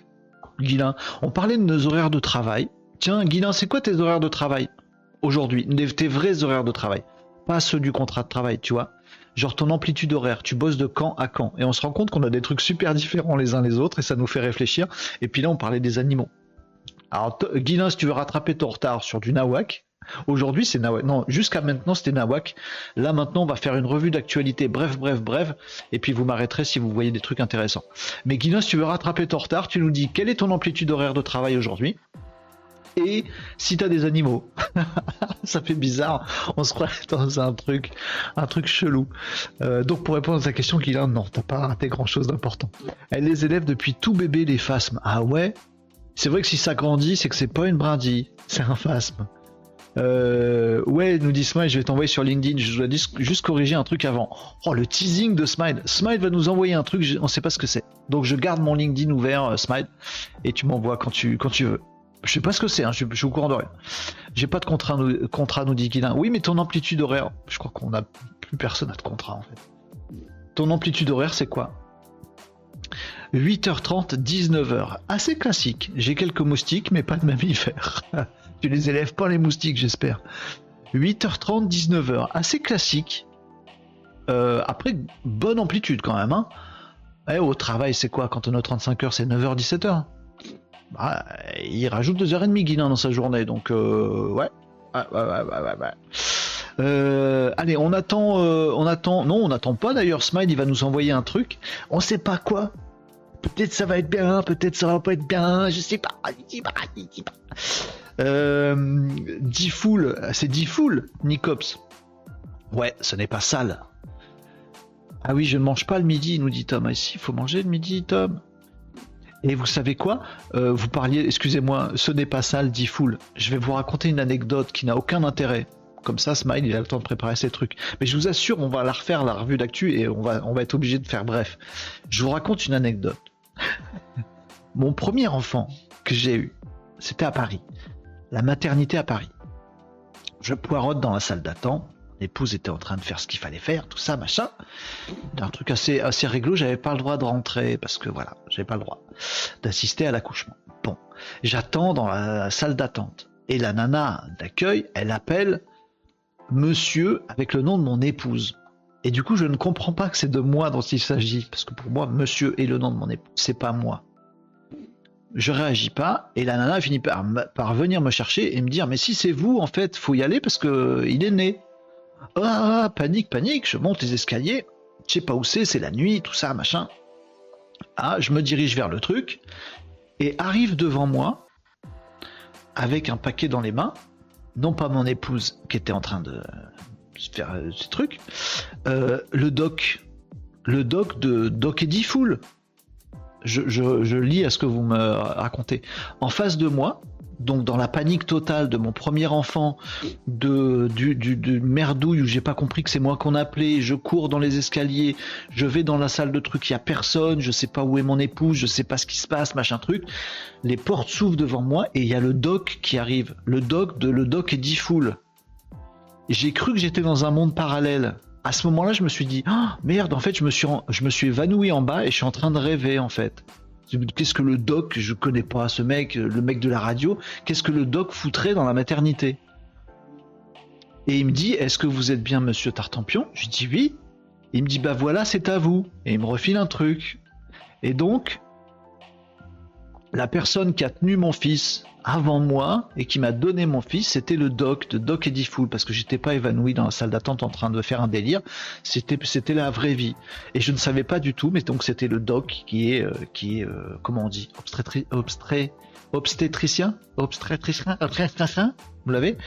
Guilain. On parlait de nos horaires de travail. Tiens, Guilain, c'est quoi tes horaires de travail? Aujourd'hui Tes vrais horaires de travail Pas ceux du contrat de travail, tu vois genre ton amplitude horaire, tu bosses de quand à quand. Et on se rend compte qu'on a des trucs super différents les uns les autres et ça nous fait réfléchir. Et puis là, on parlait des animaux. Alors, Guilin, si tu veux rattraper ton retard sur du Nawak, aujourd'hui c'est Nawak. Non, jusqu'à maintenant c'était Nawak. Là maintenant, on va faire une revue d'actualité, bref, bref, bref, et puis vous m'arrêterez si vous voyez des trucs intéressants. Mais Guilin, si tu veux rattraper ton retard, tu nous dis quelle est ton amplitude horaire de travail aujourd'hui? Et si tu as des animaux. ça fait bizarre, on se croit dans un truc, un truc chelou. Euh, donc pour répondre à ta question, Guilin, non, t'as pas raté grand chose d'important. Elle les élève depuis tout bébé les phasmes. Ah ouais? C'est vrai que si ça grandit, c'est que c'est pas une brindille, c'est un phasme. Euh, ouais, nous dit Smile, je vais t'envoyer sur LinkedIn. Je dois juste corriger un truc avant. Oh, le teasing de Smile. Smile va nous envoyer un truc, on sait pas ce que c'est. Donc je garde mon LinkedIn ouvert, euh, Smile, et tu m'envoies quand tu veux. Je sais pas ce que c'est, hein, je, suis au courant de rien. J'ai pas de contrat, nous, contrat, nous dit Guilin. Oui, mais ton amplitude horaire, je crois qu'on a plus personne à de contrat en fait. Ton amplitude horaire, c'est quoi? 8h30, 19h. Assez classique. J'ai quelques moustiques, mais pas de mammifères. tu les élèves pas les moustiques, j'espère. 8h30, 19h. Assez classique. Euh, après, bonne amplitude quand même. Hein. Eh, au travail, c'est quoi Quand on a 35 h c'est 9h, 17h. Bah, il rajoute 2h30 Guilin dans sa journée, donc euh, ouais. Euh, allez, on attend, on attend. Non, on n'attend pas d'ailleurs. Smile, il va nous envoyer un truc. On sait pas quoi peut-être ça va être bien, peut-être ça va pas être bien, je sais pas, sais pas, je sais pas. Euh, Diffoul, Nicops. Ouais, ce n'est pas sale. Ah oui, je ne mange pas le midi, nous dit Tom. Ici, ah, il faut manger le midi, Tom. Et vous savez quoi euh, Vous parliez, excusez-moi, ce n'est pas sale, dit Je vais vous raconter une anecdote qui n'a aucun intérêt. Comme ça, Smile, il a le temps de préparer ses trucs. Mais je vous assure, on va la refaire, la revue d'actu, et on va, on va être obligé de faire bref. Je vous raconte une anecdote. Mon premier enfant que j'ai eu, c'était à Paris. La maternité à Paris. Je poirote dans la salle d'attente. Épouse était en train de faire ce qu'il fallait faire, tout ça, machin. Un truc assez, assez réglo, j'avais pas le droit de rentrer parce que voilà, j'avais pas le droit d'assister à l'accouchement. Bon, j'attends dans la salle d'attente. Et la nana d'accueil, elle appelle monsieur avec le nom de mon épouse. Et du coup, je ne comprends pas que c'est de moi dont il s'agit, parce que pour moi, monsieur est le nom de mon épouse, c'est pas moi. Je réagis pas, et la nana finit par, par venir me chercher et me dire, mais si c'est vous, en fait, faut y aller parce que il est né. Ah, panique, panique, je monte les escaliers, je sais pas où c'est, c'est la nuit, tout ça, machin. Ah, je me dirige vers le truc, et arrive devant moi, avec un paquet dans les mains, non pas mon épouse qui était en train de faire euh, ces trucs, euh, le doc, le doc de Doc Eddie Fool. Je, lis à ce que vous me racontez. En face de moi, donc dans la panique totale de mon premier enfant, de merdouille où j'ai pas compris que c'est moi qu'on appelait, je cours dans les escaliers, je vais dans la salle de trucs, il y a personne, je sais pas où est mon épouse, je sais pas ce qui se passe, machin truc. Les portes s'ouvrent devant moi et il y a le doc qui arrive, le doc de le doc est dit full. J'ai cru que j'étais dans un monde parallèle. À ce moment-là, je me suis dit, oh, merde, en fait, je me suis, je me suis évanoui en bas et je suis en train de rêver, en fait. Qu'est-ce que le doc, je connais pas ce mec, le mec de la radio, qu'est-ce que le doc foutrait dans la maternité? Et il me dit, est-ce que vous êtes bien monsieur Tartampion? Je dis oui. Il me dit, bah voilà, c'est à vous. Et il me refile un truc. Et donc, la personne qui a tenu mon fils avant moi et qui m'a donné mon fils, c'était le doc de Doc Eddie Fool parce que j'étais pas évanoui dans la salle d'attente en train de faire un délire. C'était c'était la vraie vie. Et je ne savais pas du tout, mais donc c'était le doc qui est euh, qui est euh, comment on dit obstétricien? Obstétricien obstétricien? Vous l'avez?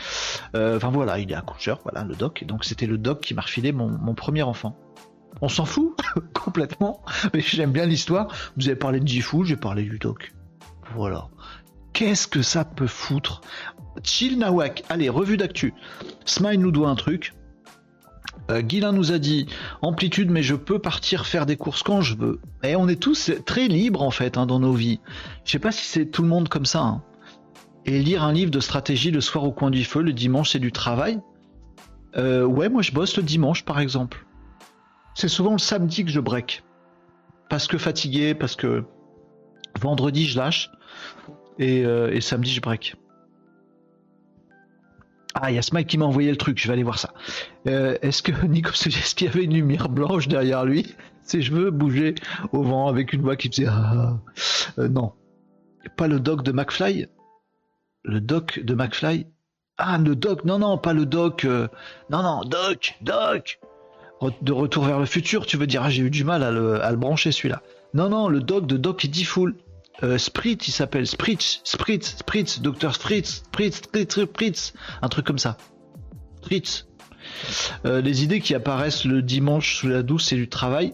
Euh, enfin voilà il est accoucheur voilà le doc. Donc c'était le doc qui m'a refilé mon, mon premier enfant. On s'en fout complètement mais j'aime bien l'histoire. Vous avez parlé de G-Fool j'ai parlé du doc voilà qu'est-ce que ça peut foutre? Chill Nawak, allez, revue d'actu. Smile nous doit un truc. Euh, nous a dit amplitude, mais je peux partir faire des courses quand je veux. Et on est tous très libres en fait hein, dans nos vies. Je sais pas si c'est tout le monde comme ça. Hein. Et lire un livre de stratégie le soir au coin du feu, le dimanche c'est du travail. Euh, ouais, moi je bosse le dimanche par exemple. C'est souvent le samedi que je break. Parce que fatigué, parce que vendredi je lâche. Euh, et, samedi, je break. Ah, il y a Smike qui m'a envoyé le truc, je vais aller voir ça. Euh, est-ce que Nico est-ce qu'il y avait une lumière blanche derrière lui? Ses cheveux bougeaient au vent avec une voix qui faisait ah. Euh, non. Pas le doc de McFly? Le doc de McFly? Ah, le doc, non, non, pas le doc. Non, non, doc, doc De retour vers le futur, tu veux dire, ah, j'ai eu du mal à le, brancher celui-là. Non, non, le doc de Doc Eddie Fool. Euh, Spritz, il s'appelle Spritz, Spritz, Spritz, Docteur Spritz, Spritz, Spritz, Spritz, un truc comme ça. Spritz. Euh, les idées qui apparaissent le dimanche sous la douce, c'est du travail.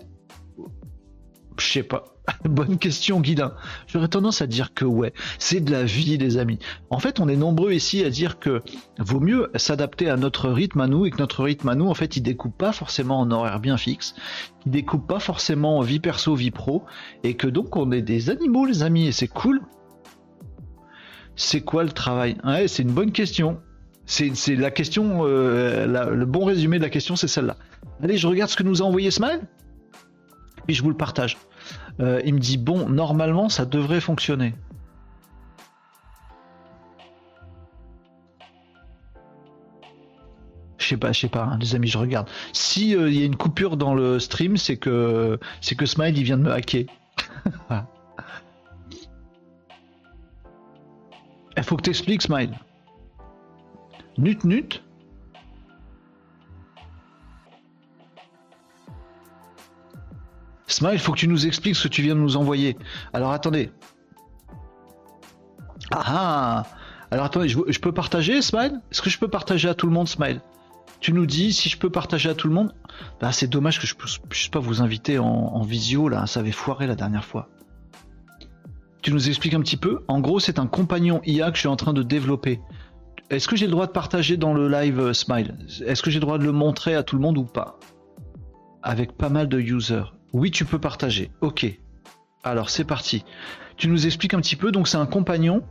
Je sais pas. Bonne question, Guidin. J'aurais tendance à dire que ouais, c'est de la vie, les amis. En fait, on est nombreux ici à dire que vaut mieux s'adapter à notre rythme à nous et que notre rythme à nous, en fait, il découpe pas forcément en horaire bien fixe, il découpe pas forcément en vie perso, vie pro, et que donc on est des animaux, les amis, et c'est cool. C'est quoi le travail? Ouais, c'est une bonne question. C'est la question, euh, le bon résumé de la question, c'est celle-là. Allez, je regarde ce que nous a envoyé Smile, puis je vous le partage. Euh, il me dit bon, normalement ça devrait fonctionner. Je sais pas, je sais pas, hein, les amis, je regarde. Si euh, il y a une coupure dans le stream, c'est que c'est que Smile il vient de me hacker. Il faut que tu expliques, Smile. Nut nut. Smile, il faut que tu nous expliques ce que tu viens de nous envoyer. Alors attendez. Ah, ah Alors attendez, je, peux partager, Smile? Est-ce que je peux partager à tout le monde, Smile? Tu nous dis si je peux partager à tout le monde? Bah, C'est dommage que je ne puisse pas vous inviter en, visio, là. Ça avait foiré la dernière fois. Tu nous expliques un petit peu? En gros, c'est un compagnon IA que je suis en train de développer. Est-ce que j'ai le droit de partager dans le live euh, Smile? Est-ce que j'ai le droit de le montrer à tout le monde ou pas? Avec pas mal de users. Oui, tu peux partager. Ok. Alors c'est parti. Tu nous expliques un petit peu. Donc c'est un compagnon.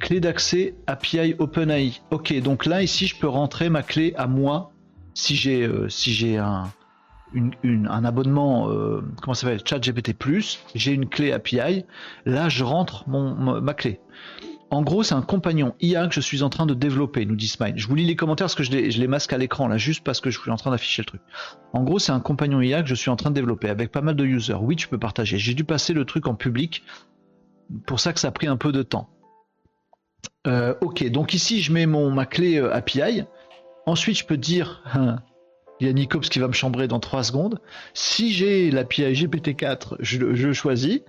Clé d'accès API OpenAI. Ok, donc là ici je peux rentrer ma clé à moi si j'ai j'ai un un abonnement, euh, comment ça s'appelle, ChatGPT+, j'ai une clé API, là je rentre mon, ma clé. En gros, c'est un compagnon IA que je suis en train de développer, nous dit Smile. Je vous lis les commentaires parce que je les, je masque à l'écran là, juste parce que je suis en train d'afficher le truc. En gros, c'est un compagnon IA que je suis en train de développer avec pas mal de users. Oui, tu peux partager. J'ai dû passer le truc en public, pour ça que ça a pris un peu de temps. Euh, ok, donc ici je mets ma clé euh, API. Ensuite, je peux dire hein, il y a Nicops qui va me chambrer dans 3 secondes. Si j'ai l'API GPT-4, je, choisis.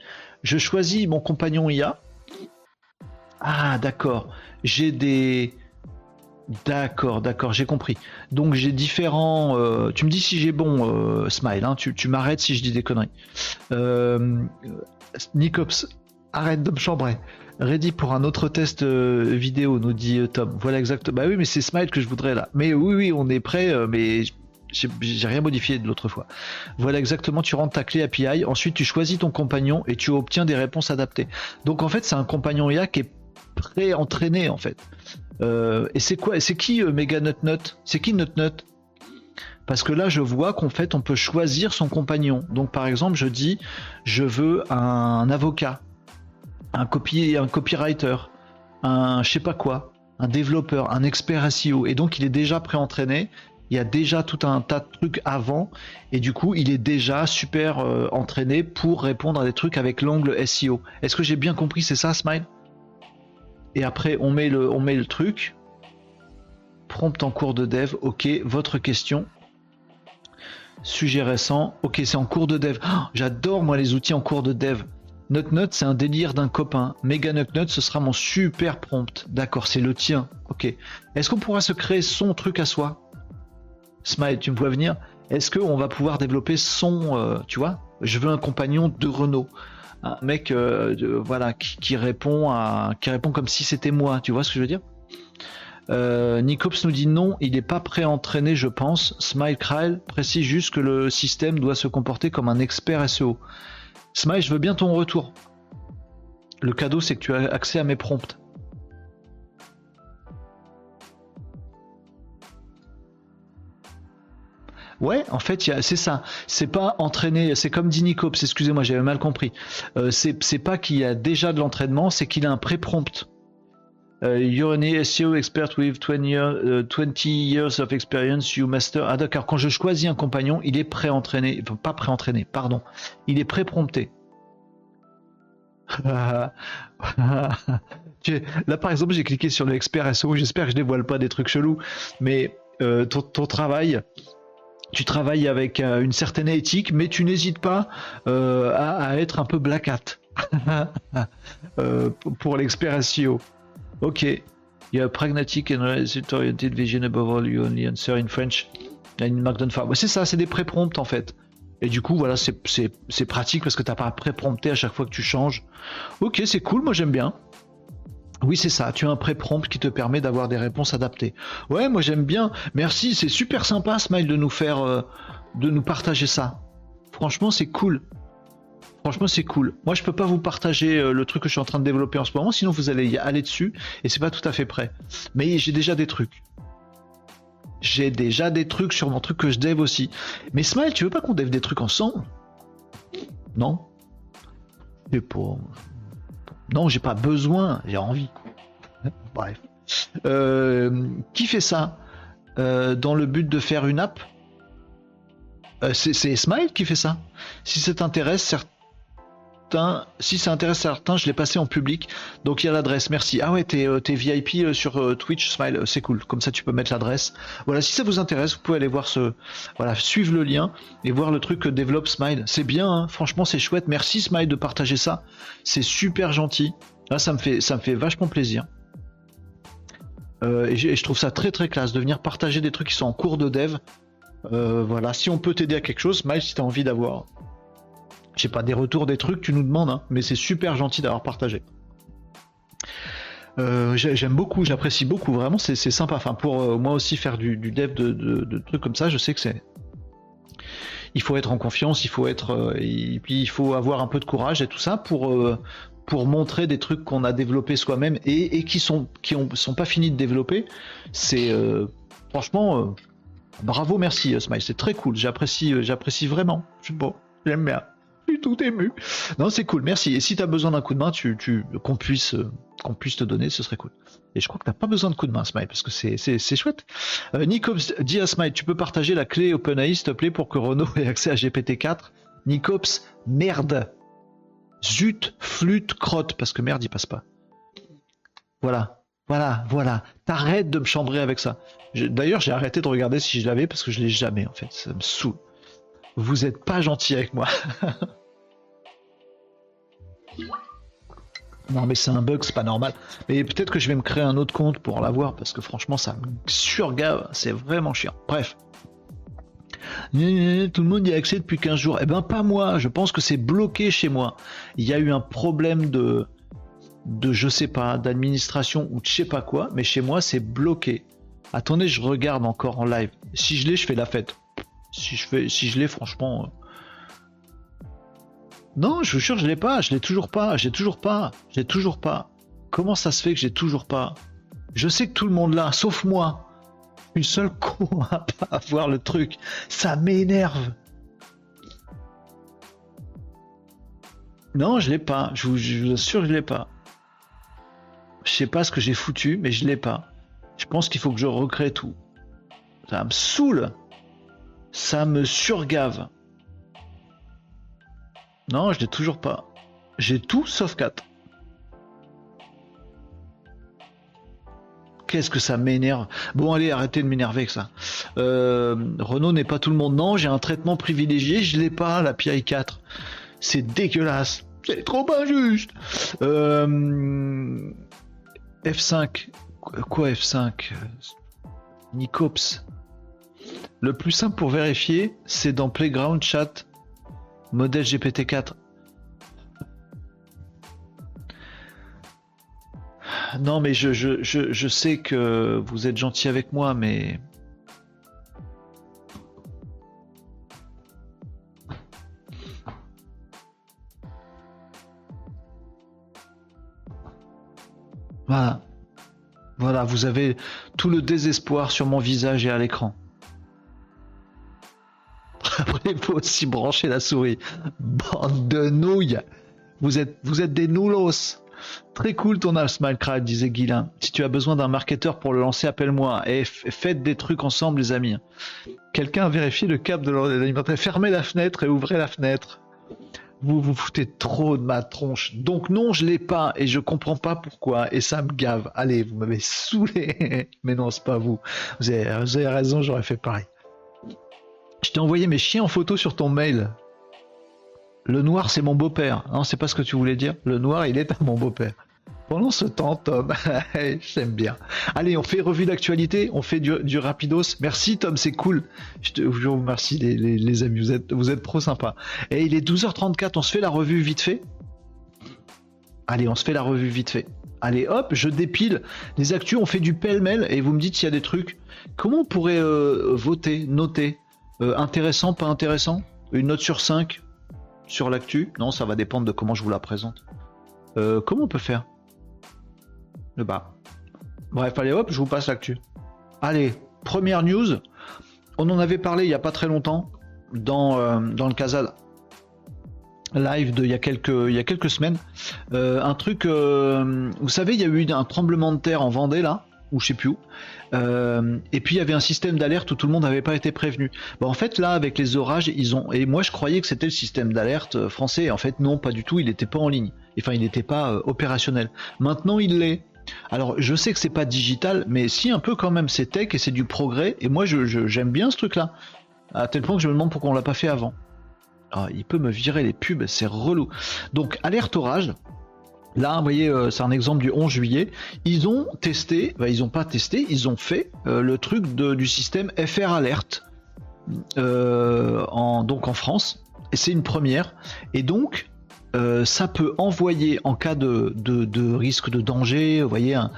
Je choisis mon compagnon IA. Ah, d'accord. J'ai des. D'accord, d'accord, j'ai compris. Donc j'ai différents. Euh, tu me dis si j'ai bon, euh, Smile. Hein, tu, m'arrêtes si je dis des conneries. Euh, Nicops, arrête de me chambrer. Ready pour un autre test vidéo, nous dit Tom. Voilà exactement. Bah oui, mais c'est Smile que je voudrais là. Mais oui, oui, on est prêt. mais j'ai rien modifié de l'autre fois. Voilà exactement, tu rentres ta clé API, ensuite tu choisis ton compagnon et tu obtiens des réponses adaptées. Donc en fait, c'est un compagnon IA qui est pré-entraîné en fait. Euh, et c'est quoi C'est qui euh, Mega Nut C'est qui Nut Nut? Parce que là, je vois qu'en fait, on peut choisir son compagnon. Donc par exemple, je dis, je veux un avocat, un, un copywriter, un je sais pas quoi, un développeur, un expert SEO. Et donc il est déjà pré-entraîné il y a déjà tout un tas de trucs avant et du coup il est déjà super euh, entraîné pour répondre à des trucs avec l'angle SEO. Est-ce que j'ai bien compris? C'est ça Smile? Et après on met le truc prompt en cours de dev. OK, votre question. Sujet récent. OK, c'est en cours de dev. Oh, j'adore moi les outils en cours de dev. NotNot, c'est un délire d'un copain. Mega NotNot, ce sera mon super prompt. D'accord, c'est le tien. Ok. Est-ce qu'on pourra se créer son truc à soi? Smile, tu me vois venir? Est-ce qu'on va pouvoir développer son, euh, tu vois? Je veux un compagnon de Renault, un mec, euh, voilà, qui, répond comme si c'était moi. Tu vois ce que je veux dire? Euh, Nicops nous dit non, il n'est pas pré-entraîné, je pense. Smile Kryle précise juste que le système doit se comporter comme un expert SEO. Smile, je veux bien ton retour. Le cadeau, c'est que tu as accès à mes prompts. Ouais, en fait, c'est ça. C'est pas entraîné, c'est comme Dinicops, excusez-moi, j'avais mal compris. Euh, c'est pas qu'il y a déjà de l'entraînement, c'est qu'il a un pré-prompt. Euh, you're an SEO expert with 20, euh, years of experience, you master. Ah d'accord, quand je choisis un compagnon, il est pré-entraîné, pas pré-entraîné, pardon. Il est pré-prompté. Là, par exemple, j'ai cliqué sur le expert SEO. J'espère que je dévoile pas des trucs chelous, mais ton, travail, tu travailles avec euh, une certaine éthique, mais tu n'hésites pas euh, à, être un peu black hat euh, pour l'expert SEO. Ok. Il y a pragmatic and result-oriented vision above all, you only answer in French. une Markdown C'est ça, c'est des pré-prompts en fait. Et du coup, voilà, c'est pratique parce que tu n'as pas à pré-prompter à chaque fois que tu changes. Ok, c'est cool, moi j'aime bien. Oui, c'est ça. Tu as un pré-prompt qui te permet d'avoir des réponses adaptées. Ouais, moi j'aime bien. Merci, c'est super sympa, Smile, de nous faire, euh, de nous partager ça. Franchement, c'est cool. Franchement, c'est cool. Moi, je peux pas vous partager euh, le truc que je suis en train de développer en ce moment, sinon vous allez y aller dessus et c'est pas tout à fait prêt. Mais j'ai déjà des trucs. J'ai déjà des trucs sur mon truc que je dev aussi. Mais Smile, tu veux pas qu'on dev des trucs ensemble? Non? C'est pas. Non, j'ai pas besoin, j'ai envie. Bref. Euh, qui fait ça euh, dans le but de faire une app? Euh, C'est Smile qui fait ça. Si ça t'intéresse, si ça intéresse certains, je l'ai passé en public. Donc il y a l'adresse. Merci. Ah ouais, t'es, euh, VIP euh, sur euh, Twitch, Smile, c'est cool. Comme ça, tu peux mettre l'adresse. Voilà, si ça vous intéresse, vous pouvez aller voir ce, voilà, suivre le lien et voir le truc que développe Smile. C'est bien, hein. franchement, c'est chouette. Merci Smile de partager ça. C'est super gentil. Là, ça me fait, ça me fait vachement plaisir. et, je trouve ça très très classe de venir partager des trucs qui sont en cours de dev. voilà, si on peut t'aider à quelque chose, Smile, si tu as envie d'avoir j'ai pas, des retours, des trucs, tu nous demandes, hein, mais c'est super gentil d'avoir partagé. Euh, j'aime beaucoup, j'apprécie beaucoup, vraiment, c'est sympa. Enfin, pour euh, moi aussi faire du, dev de, trucs comme ça, je sais que c'est. Il faut être en confiance, il faut être. Euh, et puis il faut avoir un peu de courage et tout ça pour, pour montrer des trucs qu'on a développés soi-même et, qui sont qui ont, sont pas finis de développer. C'est franchement Bravo, merci Smile, c'est très cool. J'apprécie, j'apprécie vraiment. Je suis beau, j'aime bien. Tout ému. Non, c'est cool, merci. Et si tu as besoin d'un coup de main, tu, tu qu'on puisse, qu'on puisse te donner, ce serait cool. Et je crois que t'as pas besoin de coup de main, Smile, parce que c'est, c'est, chouette. Euh, Nicops dit à Smile, tu peux partager la clé OpenAI, s'il te plaît, pour que Renault ait accès à GPT-4. Nicops, merde. Zut, flûte, crotte, parce que merde, il passe pas. Voilà, voilà, voilà. T'arrêtes de me chambrer avec ça. D'ailleurs, j'ai arrêté de regarder si je l'avais parce que je l'ai jamais, en fait. Ça me saoule. Vous êtes pas gentil avec moi. Non, mais c'est un bug, c'est pas normal. Mais peut-être que je vais me créer un autre compte pour l'avoir parce que franchement, ça me surgave. C'est vraiment chiant. Bref. Tout le monde y a accès depuis 15 jours. Eh ben, pas moi. Je pense que c'est bloqué chez moi. Il y a eu un problème de, de je sais pas, d'administration ou de je sais pas quoi. Mais chez moi, c'est bloqué. Attendez, je regarde encore en live. Si je l'ai, je fais la fête. Si je fais, si je l'ai, franchement, euh, non, je vous jure, je l'ai pas, je l'ai toujours pas, j'ai toujours pas, j'ai toujours pas. Comment ça se fait que j'ai toujours pas? Je sais que tout le monde l'a, sauf moi. Une seule con à pas avoir le truc. Ça m'énerve. Non, je l'ai pas. Je vous, je vous, assure, je l'ai pas. Je sais pas ce que j'ai foutu, mais je l'ai pas. Je pense qu'il faut que je recrée tout. Ça me saoule. Ça me surgave. Non, je l'ai toujours pas. J'ai tout sauf 4. Qu'est-ce que ça m'énerve. Bon, allez, arrêtez de m'énerver avec ça. Euh, Renault n'est pas tout le monde. Non, j'ai un traitement privilégié. Je l'ai pas, la PI 4. C'est dégueulasse. C'est trop injuste. Euh, F5. Quoi F5 Nicops. Le plus simple pour vérifier, c'est dans Playground Chat Modèle GPT-4. Non, mais je, je, je, sais que vous êtes gentil avec moi, mais... Voilà. Voilà, vous avez tout le désespoir sur mon visage et à l'écran. Après, faut aussi brancher la souris. Bande de nouilles. Vous êtes, des noulos. Très cool ton Smilecraft, disait Guilin. Si tu as besoin d'un marketeur pour le lancer, appelle-moi. Et faites des trucs ensemble, les amis. Quelqu'un a vérifié le câble de l'alimentaire. Fermez la fenêtre et ouvrez la fenêtre. Vous vous foutez trop de ma tronche. Donc non, je l'ai pas et je comprends pas pourquoi et ça me gave. Allez, vous m'avez saoulé. Mais non, c'est pas vous. Vous avez raison, j'aurais fait pareil. Je t'ai envoyé mes chiens en photo sur ton mail. Le noir, c'est mon beau-père. Non, c'est pas ce que tu voulais dire. Le noir, il est à mon beau-père. Pendant ce temps, Tom, j'aime bien. Allez, on fait revue d'actualité, on fait du, rapidos. Merci Tom, c'est cool. Je, te, vous remercie les, amis, vous êtes, vous êtes trop sympas. Et il est 12h34, on se fait la revue vite fait? Allez, on se fait la revue vite fait. Allez, hop, je dépile les actus, on fait du pêle-mêle et vous me dites s'il y a des trucs. Comment on pourrait euh, voter, noter? Euh, intéressant, pas intéressant? Une note sur 5 sur l'actu? Non, ça va dépendre de comment je vous la présente. Euh, comment on peut faire? Le bas. Bref, allez hop, je vous passe l'actu. Allez, première news. On en avait parlé il n'y a pas très longtemps dans, euh, dans le Casa live de il y a quelques, il y a quelques semaines. un truc, vous savez, il y a eu un tremblement de terre en Vendée là, ou je sais plus où. Euh, et puis il y avait un système d'alerte où tout le monde n'avait pas été prévenu. Bon, en fait, là, avec les orages, ils ont. Et moi, je croyais que c'était le système d'alerte euh, français. En fait, non, pas du tout. Il n'était pas en ligne. Enfin, il n'était pas euh, opérationnel. Maintenant, il l'est. Alors, je sais que c'est pas digital, mais si un peu quand même, c'est tech et c'est du progrès. Et moi, j'aime je, bien ce truc-là. À tel point que je me demande pourquoi on l'a pas fait avant. Ah, il peut me virer les pubs, c'est relou. Donc, alerte orage. Là, vous voyez, euh, c'est un exemple du 11 juillet. Ils ont testé, bah, ils n'ont pas testé, ils ont fait euh, le truc du système FR Alert, euh, en, donc en France. Et c'est une première. Et donc, ça peut envoyer en cas de, risque de danger, vous voyez, un,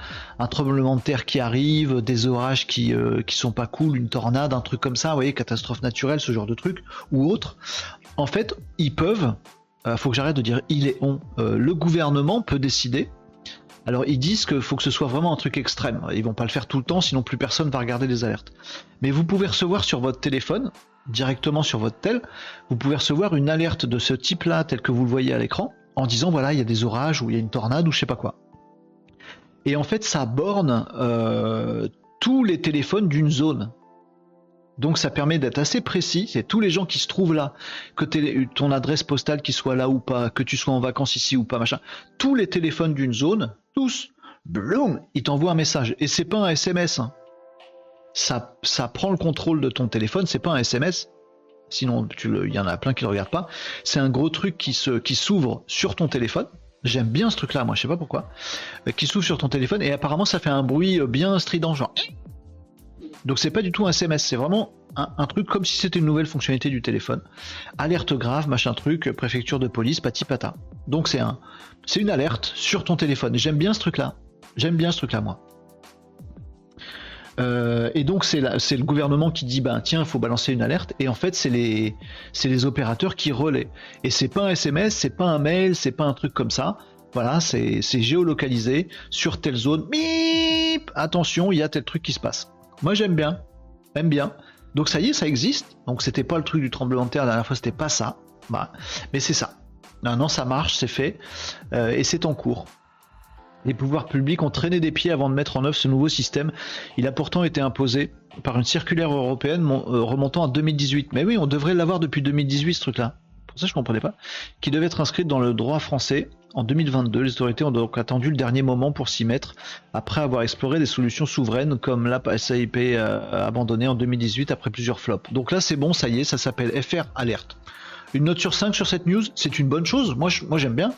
tremblement de terre qui arrive, des orages qui, qui sont pas cool, une tornade, un truc comme ça, vous voyez, catastrophe naturelle, ce genre de truc, ou autre. En fait, ils peuvent euh, faut que j'arrête de dire il et on. Euh, le gouvernement peut décider Alors ils disent qu'il faut que ce soit vraiment un truc extrême. Ils vont pas le faire tout le temps, sinon plus personne va regarder les alertes. Mais vous pouvez recevoir sur votre téléphone, directement sur votre tel, vous pouvez recevoir une alerte de ce type-là, tel que vous le voyez à l'écran, en disant voilà, il y a des orages ou il y a une tornade ou je sais pas quoi. Et en fait, ça borne euh, tous les téléphones d'une zone. Donc ça permet d'être assez précis, c'est tous les gens qui se trouvent là, que ton adresse postale qui soit là ou pas, que tu sois en vacances ici ou pas, machin, tous les téléphones d'une zone, tous, bloom, ils t'envoient un message. Et c'est pas un SMS. Hein. Ça, ça prend le contrôle de ton téléphone, c'est pas un SMS. Sinon, il y en a plein qui le regardent pas. C'est un gros truc qui qui s'ouvre sur ton téléphone. J'aime bien ce truc-là, moi, je sais pas pourquoi. Euh, qui s'ouvre sur ton téléphone et apparemment ça fait un bruit euh, bien strident, genre donc c'est pas du tout un SMS, c'est vraiment un, truc comme si c'était une nouvelle fonctionnalité du téléphone. Alerte grave, machin truc, préfecture de police, pati pata. Donc c'est un, c'est une alerte sur ton téléphone. J'aime bien ce truc-là. J'aime bien ce truc-là moi. Euh, et donc c'est le gouvernement qui dit ben tiens il faut balancer une alerte et en fait c'est les opérateurs qui relaient et c'est pas un SMS c'est pas un mail c'est pas un truc comme ça voilà c'est géolocalisé sur telle zone Bip attention il y a tel truc qui se passe moi j'aime bien, j'aime bien. Donc ça y est, ça existe. Donc c'était pas le truc du tremblement de terre la dernière fois, c'était pas ça. Bah, mais c'est ça. Maintenant ça marche, c'est fait euh, et c'est en cours. Les pouvoirs publics ont traîné des pieds avant de mettre en œuvre ce nouveau système. Il a pourtant été imposé par une circulaire européenne euh, remontant à 2018. Mais oui, on devrait l'avoir depuis 2018 ce truc-là. Pour ça, je comprenais pas. Qui devait être inscrite dans le droit français en 2022, les autorités ont donc attendu le dernier moment pour s'y mettre, après avoir exploré des solutions souveraines comme l'app SAIP euh, abandonnée en 2018 après plusieurs flops. Donc là c'est bon, ça y est, ça s'appelle FR Alert. Une note sur 5 sur cette news, c'est une bonne chose, moi j'aime bien.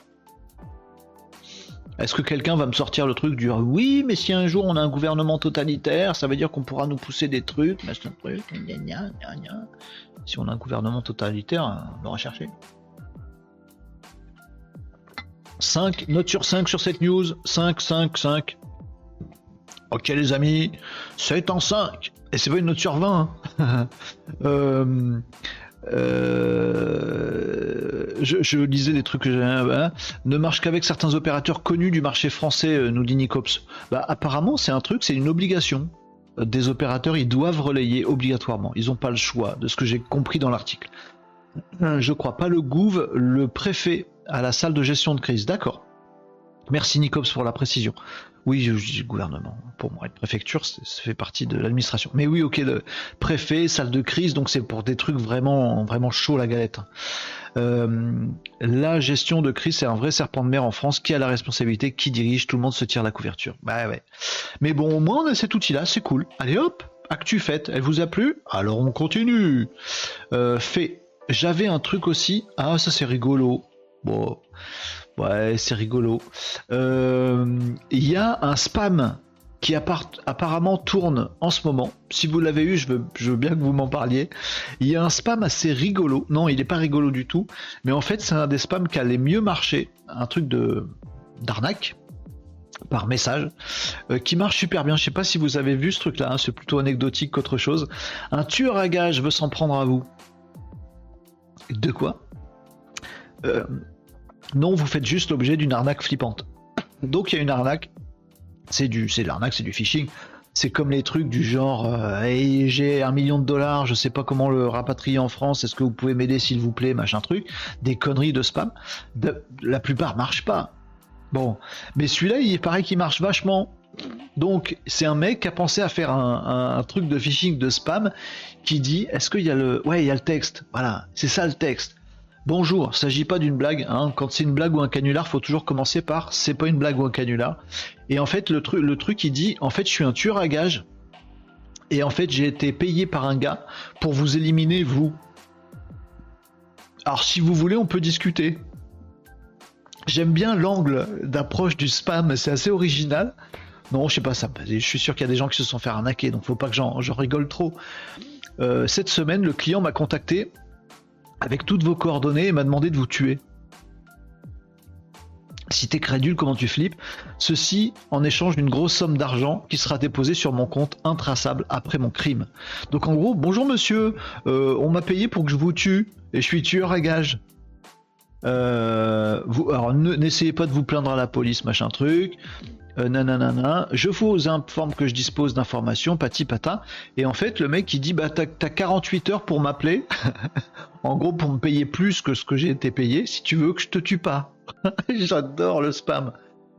Est-ce que quelqu'un va me sortir le truc du oui, mais si un jour on a un gouvernement totalitaire, ça veut dire qu'on pourra nous pousser des trucs, machin truc, Si on a un gouvernement totalitaire, on l'aura cherché. 5, note sur 5 sur cette news. 5, 5, 5. Ok les amis, c'est en 5. Et c'est pas une note sur 20. Hein. euh, euh, je, lisais des trucs que j'ai. Hein, ne marche qu'avec certains opérateurs connus du marché français, euh, nous dit Nicops. Bah, apparemment, c'est un truc, c'est une obligation. Des opérateurs, ils doivent relayer obligatoirement. Ils n'ont pas le choix, de ce que j'ai compris dans l'article. Je crois pas le Gouv, le préfet à la salle de gestion de crise. D'accord. Merci Nicops pour la précision. Oui, je, dis gouvernement. Pour moi, être préfecture, ça fait partie de l'administration. Mais oui, ok, le préfet, salle de crise, donc c'est pour des trucs vraiment, vraiment chauds la galette. Euh, la gestion de crise, c'est un vrai serpent de mer en France. Qui a la responsabilité Qui dirige Tout le monde se tire la couverture. Bah ouais. Mais bon, au moins on a cet outil-là, c'est cool. Allez hop, actu faite. Elle vous a plu? Alors on continue. Euh, fait. J'avais un truc aussi. Ah, ça c'est rigolo. Bon, ouais, c'est rigolo. Euh, il y a un spam qui apparemment tourne en ce moment. Si vous l'avez eu, je veux, je veux, bien que vous m'en parliez. Il y a un spam assez rigolo. Non, il n'est pas rigolo du tout. Mais en fait, c'est un des spams qui allait mieux marcher. Un truc de d'arnaque par message euh, qui marche super bien. Je sais pas si vous avez vu ce truc-là. Hein. c'est plutôt anecdotique qu'autre chose. Un tueur à gage veut s'en prendre à vous. De quoi? Euh, non, vous faites juste l'objet d'une arnaque flippante. Donc il y a une arnaque, c'est du, c'est l'arnaque, c'est du phishing. C'est comme les trucs du genre, euh, j'ai un million de dollars, je sais pas comment le rapatrier en France, est-ce que vous pouvez m'aider s'il vous plaît, machin truc, des conneries de spam. la plupart marchent pas. Bon, mais celui-là, il paraît qu'il marche vachement. Donc, c'est un mec qui a pensé à faire un, un, truc de phishing de spam qui dit est-ce qu'il y a le. Ouais, il y a le texte. Voilà, c'est ça le texte. Bonjour, s'agit pas d'une blague. Hein. Quand c'est une blague ou un canular, faut toujours commencer par c'est pas une blague ou un canular. Et en fait, le, truc, le il dit en fait, je suis un tueur à gage. Et en fait, j'ai été payé par un gars pour vous éliminer, vous. Alors, si vous voulez, on peut discuter. J'aime bien l'angle d'approche du spam, c'est assez original. Non, je sais pas, ça, je suis sûr qu'il y a des gens qui se sont fait arnaquer, donc faut pas que j'en rigole trop. Euh, cette semaine, le client m'a contacté avec toutes vos coordonnées et m'a demandé de vous tuer. Si t'es crédule, comment tu flippes? Ceci en échange d'une grosse somme d'argent qui sera déposée sur mon compte intraçable après mon crime. Donc en gros, bonjour monsieur, euh, on m'a payé pour que je vous tue et je suis tueur à gage. Euh, vous, alors n'essayez pas de vous plaindre à la police, machin truc. Euh, nanana. Je vous informe que je dispose d'informations, pati patin. Et en fait, le mec il dit bah t'as 48 heures pour m'appeler. en gros, pour me payer plus que ce que j'ai été payé, si tu veux que je te tue pas. J'adore le spam.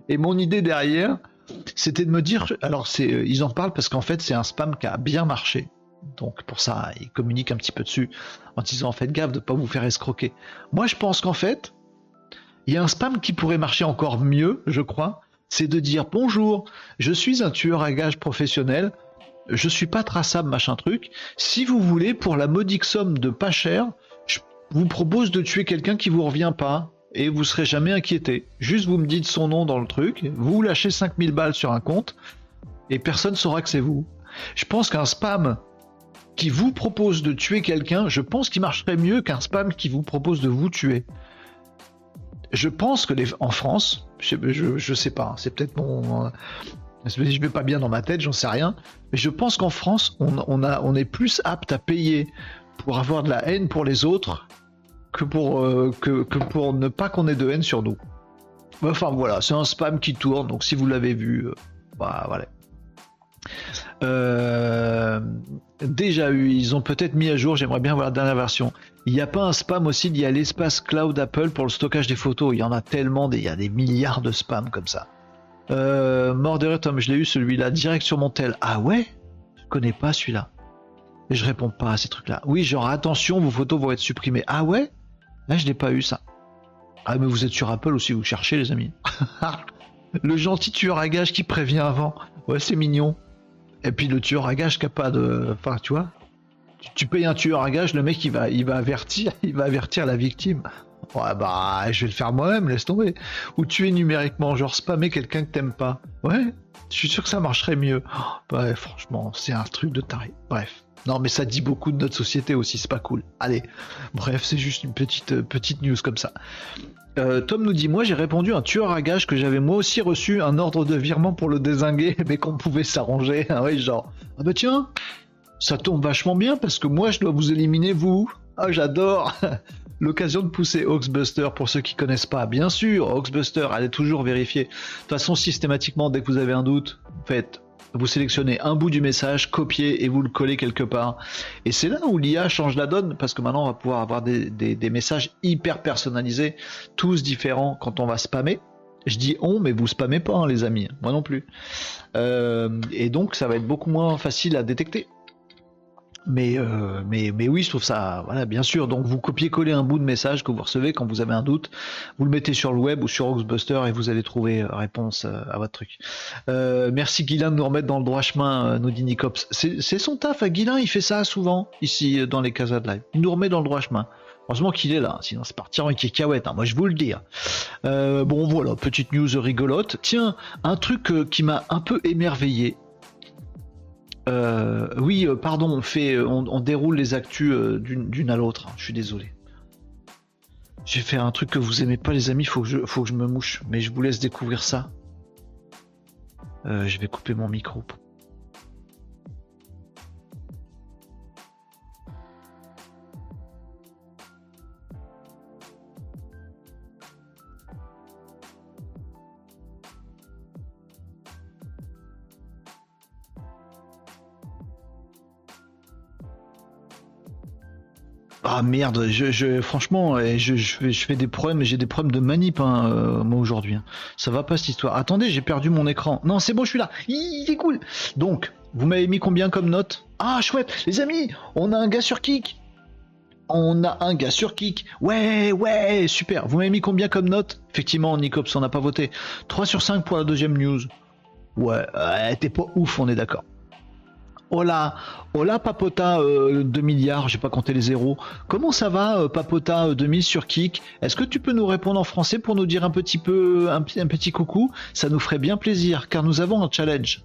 Et mon idée derrière, c'était de me dire, alors c'est, ils en parlent parce qu'en fait c'est un spam qui a bien marché. Donc pour ça, ils communiquent un petit peu dessus en disant faites gaffe de ne pas vous faire escroquer. Moi je pense qu'en fait, il y a un spam qui pourrait marcher encore mieux, je crois, c'est de dire bonjour, je suis un tueur à gages professionnel, je suis pas traçable machin truc. Si vous voulez, pour la modique somme de pas cher, je vous propose de tuer quelqu'un qui vous revient pas et vous serez jamais inquiété. Juste vous me dites son nom dans le truc, vous lâchez 5000 balles sur un compte et personne saura que c'est vous. Je pense qu'un spam qui vous propose de tuer quelqu'un, je pense qu'il marcherait mieux qu'un spam qui vous propose de vous tuer. Je pense que les, en France, je, je, sais pas, c'est peut-être mon. Euh, je vais pas bien dans ma tête, j'en sais rien. Mais je pense qu'en France, on, a, on est plus apte à payer pour avoir de la haine pour les autres que pour, euh, que, pour ne pas qu'on ait de haine sur nous. Enfin voilà, c'est un spam qui tourne, donc si vous l'avez vu, euh, bah voilà. Euh, déjà eu, ils ont peut-être mis à jour, j'aimerais bien voir la dernière version. Il n'y a pas un spam aussi, il y a l'espace cloud Apple pour le stockage des photos. Il y en a tellement, il y a des milliards de spams comme ça. Euh, Tom, je l'ai eu celui-là direct sur mon tel. Ah ouais? Je connais pas celui-là. Et je réponds pas à ces trucs-là. Oui, genre attention, vos photos vont être supprimées. Ah ouais? Là, je n'ai pas eu ça. Ah mais vous êtes sur Apple aussi, vous cherchez les amis. le gentil tueur à gage qui prévient avant. Ouais, c'est mignon. Et puis le tueur à gage qui a pas de. Enfin, tu vois. Tu, payes un tueur à gage, le mec il va, il va avertir, il va avertir la victime. Ouais bah je vais le faire moi-même, laisse tomber. Ou tuer numériquement, genre spammer quelqu'un que t'aimes pas. Ouais, je suis sûr que ça marcherait mieux. ouais, franchement, c'est un truc de taré. Bref. Non, mais ça dit beaucoup de notre société aussi, c'est pas cool. Allez, bref, c'est juste une petite, euh, petite news comme ça. Euh, Tom nous dit Moi j'ai répondu un tueur à gage que j'avais moi aussi reçu un ordre de virement pour le désinguer, mais qu'on pouvait s'arranger. Ah oui, genre Ah bah tiens, ça tombe vachement bien parce que moi je dois vous éliminer vous. Ah j'adore L'occasion de pousser Oxbuster pour ceux qui connaissent pas. Bien sûr, Oxbuster, allez toujours vérifier. De toute façon, systématiquement, dès que vous avez un doute, faites vous sélectionnez un bout du message, copiez et vous le collez quelque part. Et c'est là où l'IA change la donne, parce que maintenant on va pouvoir avoir des, messages hyper personnalisés, tous différents quand on va spammer. Je dis on, mais vous spammez pas, hein, les amis, moi non plus. Euh, et donc ça va être beaucoup moins facile à détecter. Mais, euh, mais, mais oui, je trouve ça, voilà, bien sûr. Donc vous copiez-collez un bout de message que vous recevez quand vous avez un doute, vous le mettez sur le web ou sur Oxbuster et vous allez trouver euh, réponse euh, à votre truc. merci Guilain de nous remettre dans le droit chemin, nous dit. C'est son taf, à Guilain, il fait ça souvent ici dans les casas live. Il nous remet dans le droit chemin. Heureusement qu'il est là, sinon c'est partir en cacahuète, hein, moi je vous le dis. Hein. bon voilà, petite news rigolote. Tiens, un truc qui m'a un peu émerveillé, euh, oui, euh, pardon, on fait, euh, on, déroule les actus d'une à l'autre. Hein, je suis désolé. J'ai fait un truc que vous aimez pas, les amis. Faut que je, faut que je me mouche. Mais je vous laisse découvrir ça. je vais couper mon micro. Ah merde, je, franchement, je, je, fais des problèmes, j'ai des problèmes de manip hein, euh, moi aujourd'hui. Hein. Ça va pas cette histoire. Attendez, j'ai perdu mon écran. Non, c'est bon, je suis là. Il est cool. Donc, vous m'avez mis combien comme note? Ah chouette, les amis, on a un gars sur Kick. On a un gars sur Kick. Ouais, ouais, super. Vous m'avez mis combien comme note? Effectivement, Nicops, on n'a pas voté. 3 sur 5 pour la deuxième news. Ouais, t'es pas ouf, on est d'accord. Hola, hola Papota 2 euh, milliards, j'ai pas compté les zéros. Comment ça va euh, Papota 2000 euh, sur Kik? Est-ce que tu peux nous répondre en français pour nous dire un petit peu un, petit coucou? Ça nous ferait bien plaisir car nous avons un challenge.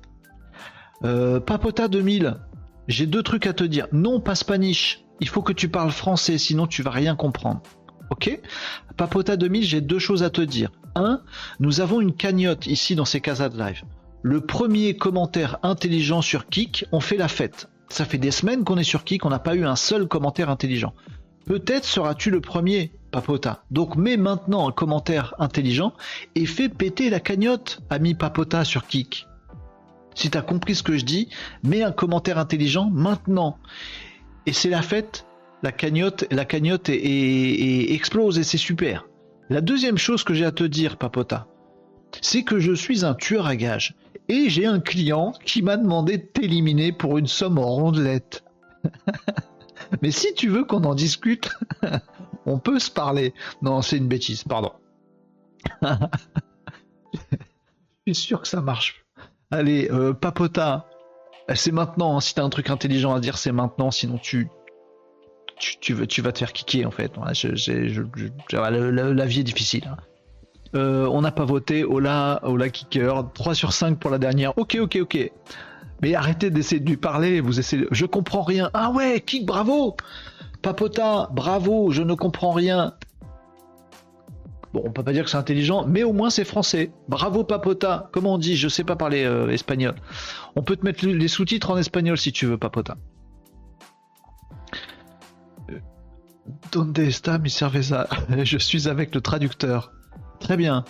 Papota 2000, j'ai deux trucs à te dire. Non, pas spanish. Il faut que tu parles français, sinon tu vas rien comprendre. Ok? Papota 2000, j'ai deux choses à te dire. Un, nous avons une cagnotte ici dans ces casas de live le premier commentaire intelligent sur Kik, on fait la fête. Ça fait des semaines qu'on est sur Kik, on n'a pas eu un seul commentaire intelligent. Peut-être seras-tu le premier, Papota. Donc mets maintenant un commentaire intelligent et fais péter la cagnotte, ami Papota sur Kik. Si t'as compris ce que je dis, mets un commentaire intelligent maintenant. Et c'est la fête, la cagnotte, la cagnotte explose et c'est super. La deuxième chose que j'ai à te dire, Papota, c'est que je suis un tueur à gages et j'ai un client qui m'a demandé de t'éliminer pour une somme en rondelette. Mais si tu veux qu'on en discute, on peut se parler. Non, c'est une bêtise, pardon. Je suis sûr que ça marche. Allez, euh, papota, c'est maintenant. Hein. Si t'as un truc intelligent à dire, c'est maintenant. Sinon, tu, tu, veux, tu vas te faire kicker en fait. la, vie est difficile. Hein. Euh, on n'a pas voté. Ola, Ola kicker. 3 sur 5 pour la dernière. Ok, ok, ok. Mais arrêtez d'essayer de lui parler. Vous essayez. Je comprends rien. Ah ouais, kick, bravo. Papota, bravo. Je ne comprends rien. Bon, on peut pas dire que c'est intelligent, mais au moins c'est français. Bravo Papota. Comment on dit? Je sais pas parler euh, espagnol. On peut te mettre les sous-titres en espagnol si tu veux, Papota. Euh, Donde está mi cerveza? Je suis avec le traducteur. Très bien.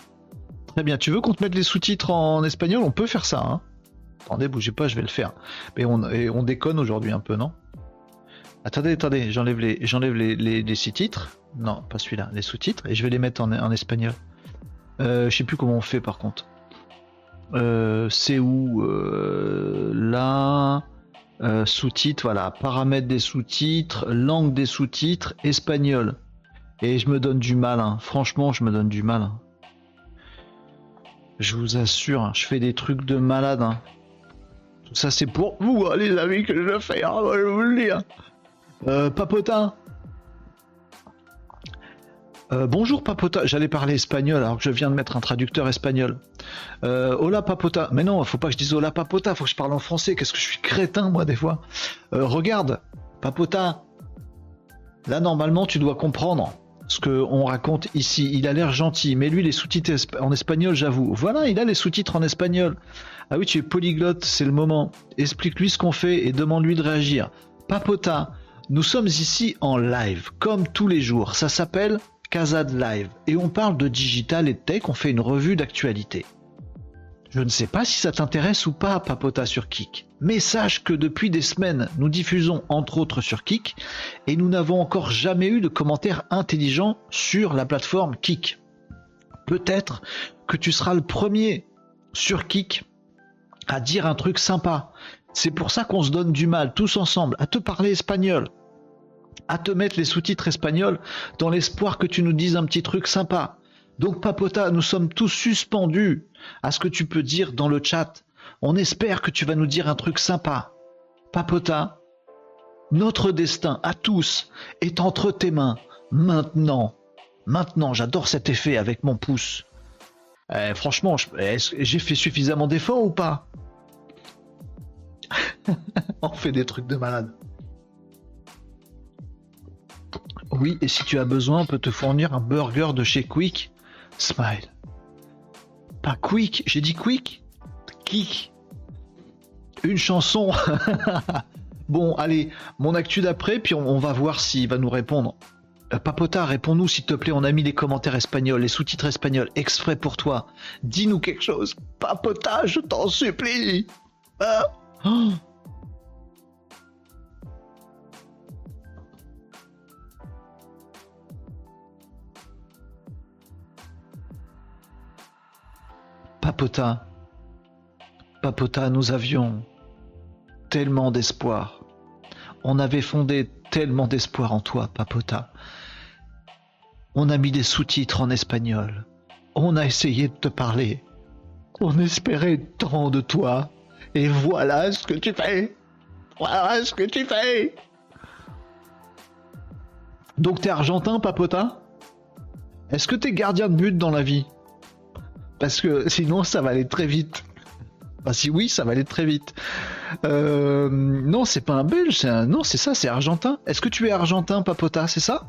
Très bien. Tu veux qu'on te mette les sous-titres en espagnol? On peut faire ça. Hein attendez, bougez pas, je vais le faire. Mais on, on déconne aujourd'hui un peu, non? Attendez, attendez, j'enlève les, j'enlève sous-titres. Non, pas celui-là, les sous-titres, et je vais les mettre en, espagnol. Euh, je sais plus comment on fait par contre. Euh, c'est où euh, Là, sous-titres, voilà, paramètres des sous-titres, langue des sous-titres, espagnol. Et je me donne du mal, hein. franchement, je me donne du mal. Hein. Je vous assure, hein, je fais des trucs de malade. Tout ça, c'est pour vous, les amis, que je fais, je vous le dire. Euh, Papotin. Euh, bonjour Papota, j'allais parler espagnol alors que je viens de mettre un traducteur espagnol. Euh, hola Papota, mais non, faut pas que je dise hola Papota, faut que je parle en français, qu'est-ce que je suis crétin moi des fois. regarde, Papota, là normalement tu dois comprendre ce qu'on raconte ici. Il a l'air gentil, mais lui les sous-titres en espagnol j'avoue. Voilà, il a les sous-titres en espagnol. Ah oui, tu es polyglotte, c'est le moment. Explique-lui ce qu'on fait et demande-lui de réagir. Papota, nous sommes ici en live, comme tous les jours. Ça s'appelle Kazad Live et on parle de digital et de tech, on fait une revue d'actualité. Je ne sais pas si ça t'intéresse ou pas, Papota sur Kik, mais sache que depuis des semaines, nous diffusons entre autres sur Kik et nous n'avons encore jamais eu de commentaires intelligents sur la plateforme Kik. Peut-être que tu seras le premier sur Kik à dire un truc sympa, c'est pour ça qu'on se donne du mal, tous ensemble, à te parler espagnol, à te mettre les sous-titres espagnols dans l'espoir que tu nous dises un petit truc sympa. Donc Papota, nous sommes tous suspendus à ce que tu peux dire dans le chat. On espère que tu vas nous dire un truc sympa. Papota, notre destin à tous est entre tes mains. Maintenant. Maintenant, j'adore cet effet avec mon pouce. Eh, franchement, j'ai fait suffisamment d'efforts ou pas? On fait des trucs de malade. Oui, et si tu as besoin, on peut te fournir un burger de chez Quick. Smile. Pas Quick, j'ai dit Quick Kick. Une chanson. bon, allez, mon actu d'après, puis on, va voir s'il va nous répondre. Euh, Papota, réponds-nous s'il te plaît. On a mis les commentaires espagnols, les sous-titres espagnols, exprès pour toi. Dis-nous quelque chose. Papota, je t'en supplie. Ah. Oh. Papota, Papota, nous avions tellement d'espoir. On avait fondé tellement d'espoir en toi, Papota. On a mis des sous-titres en espagnol. On a essayé de te parler. On espérait tant de toi. Et voilà ce que tu fais. Voilà ce que tu fais. Donc t'es argentin, Papota? Est-ce que t'es gardien de but dans la vie? Parce que sinon ça va aller très vite. Enfin, si oui, ça va aller très vite. Euh, non, c'est pas un Belge, c'est un... non, c'est ça, c'est argentin. Est-ce que tu es argentin, Papota, c'est ça?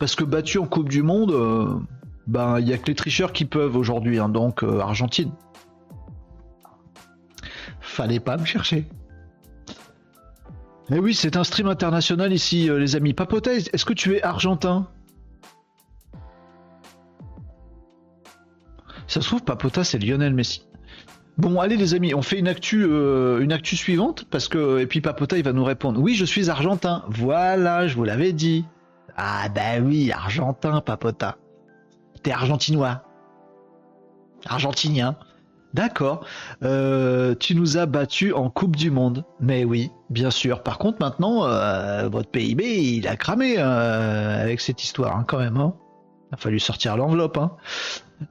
Parce que battu en Coupe du Monde, euh, ben il y a que les tricheurs qui peuvent aujourd'hui, hein, donc euh, Argentine. Fallait pas me chercher. Eh oui, c'est un stream international ici, les amis. Papota, est-ce que tu es argentin? Ça se trouve, Papota, c'est Lionel Messi. Bon, allez les amis, on fait une actu, euh, une actu suivante parce que et puis Papota il va nous répondre. Oui, je suis argentin. Voilà, je vous l'avais dit. Ah bah oui, argentin, Papota. T'es argentinois. Argentinien. D'accord. Euh, tu nous as battu en Coupe du Monde. Mais oui, bien sûr. Par contre, maintenant, euh, votre PIB, il a cramé avec cette histoire, hein, quand même. Hein. A fallu sortir l'enveloppe. Hein.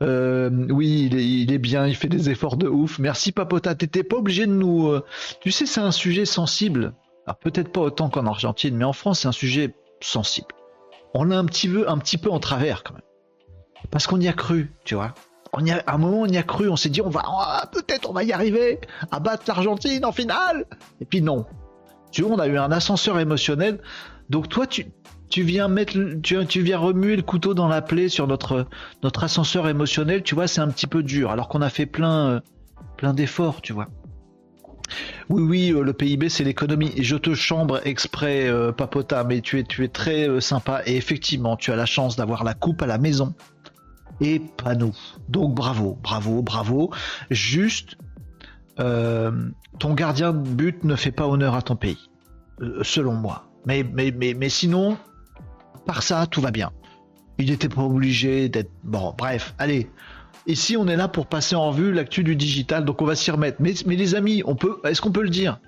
Euh, oui, il est, bien, il fait des efforts de ouf. Merci Papota, t'étais pas obligé de nous... Euh, tu sais, c'est un sujet sensible. Alors peut-être pas autant qu'en Argentine, mais en France, c'est un sujet sensible. On a un petit peu, un petit peu en travers quand même. Parce qu'on y a cru, tu vois. On y a, à un moment, on y a cru, on s'est dit, on va, peut-être on va y arriver à battre l'Argentine en finale. Et puis non. Tu vois, on a eu un ascenseur émotionnel. Donc toi, tu, tu viens mettre, tu, viens remuer le couteau dans la plaie sur notre notre ascenseur émotionnel. Tu vois, c'est un petit peu dur, alors qu'on a fait plein euh, plein d'efforts, tu vois. Oui, oui, euh, le PIB c'est l'économie. Je te chambre exprès, euh, Papota, mais tu es, tu es très sympa. Et effectivement, tu as la chance d'avoir la coupe à la maison. Et pas nous. Donc bravo, bravo, bravo. Juste, ton gardien de but ne fait pas honneur à ton pays, selon moi. Mais, mais, mais, mais sinon, par ça, tout va bien. Il n'était pas obligé d'être... Bon, bref, allez. Ici, on est là pour passer en vue l'actu du digital, donc on va s'y remettre. Mais, les amis, on peut, est-ce qu'on peut le dire?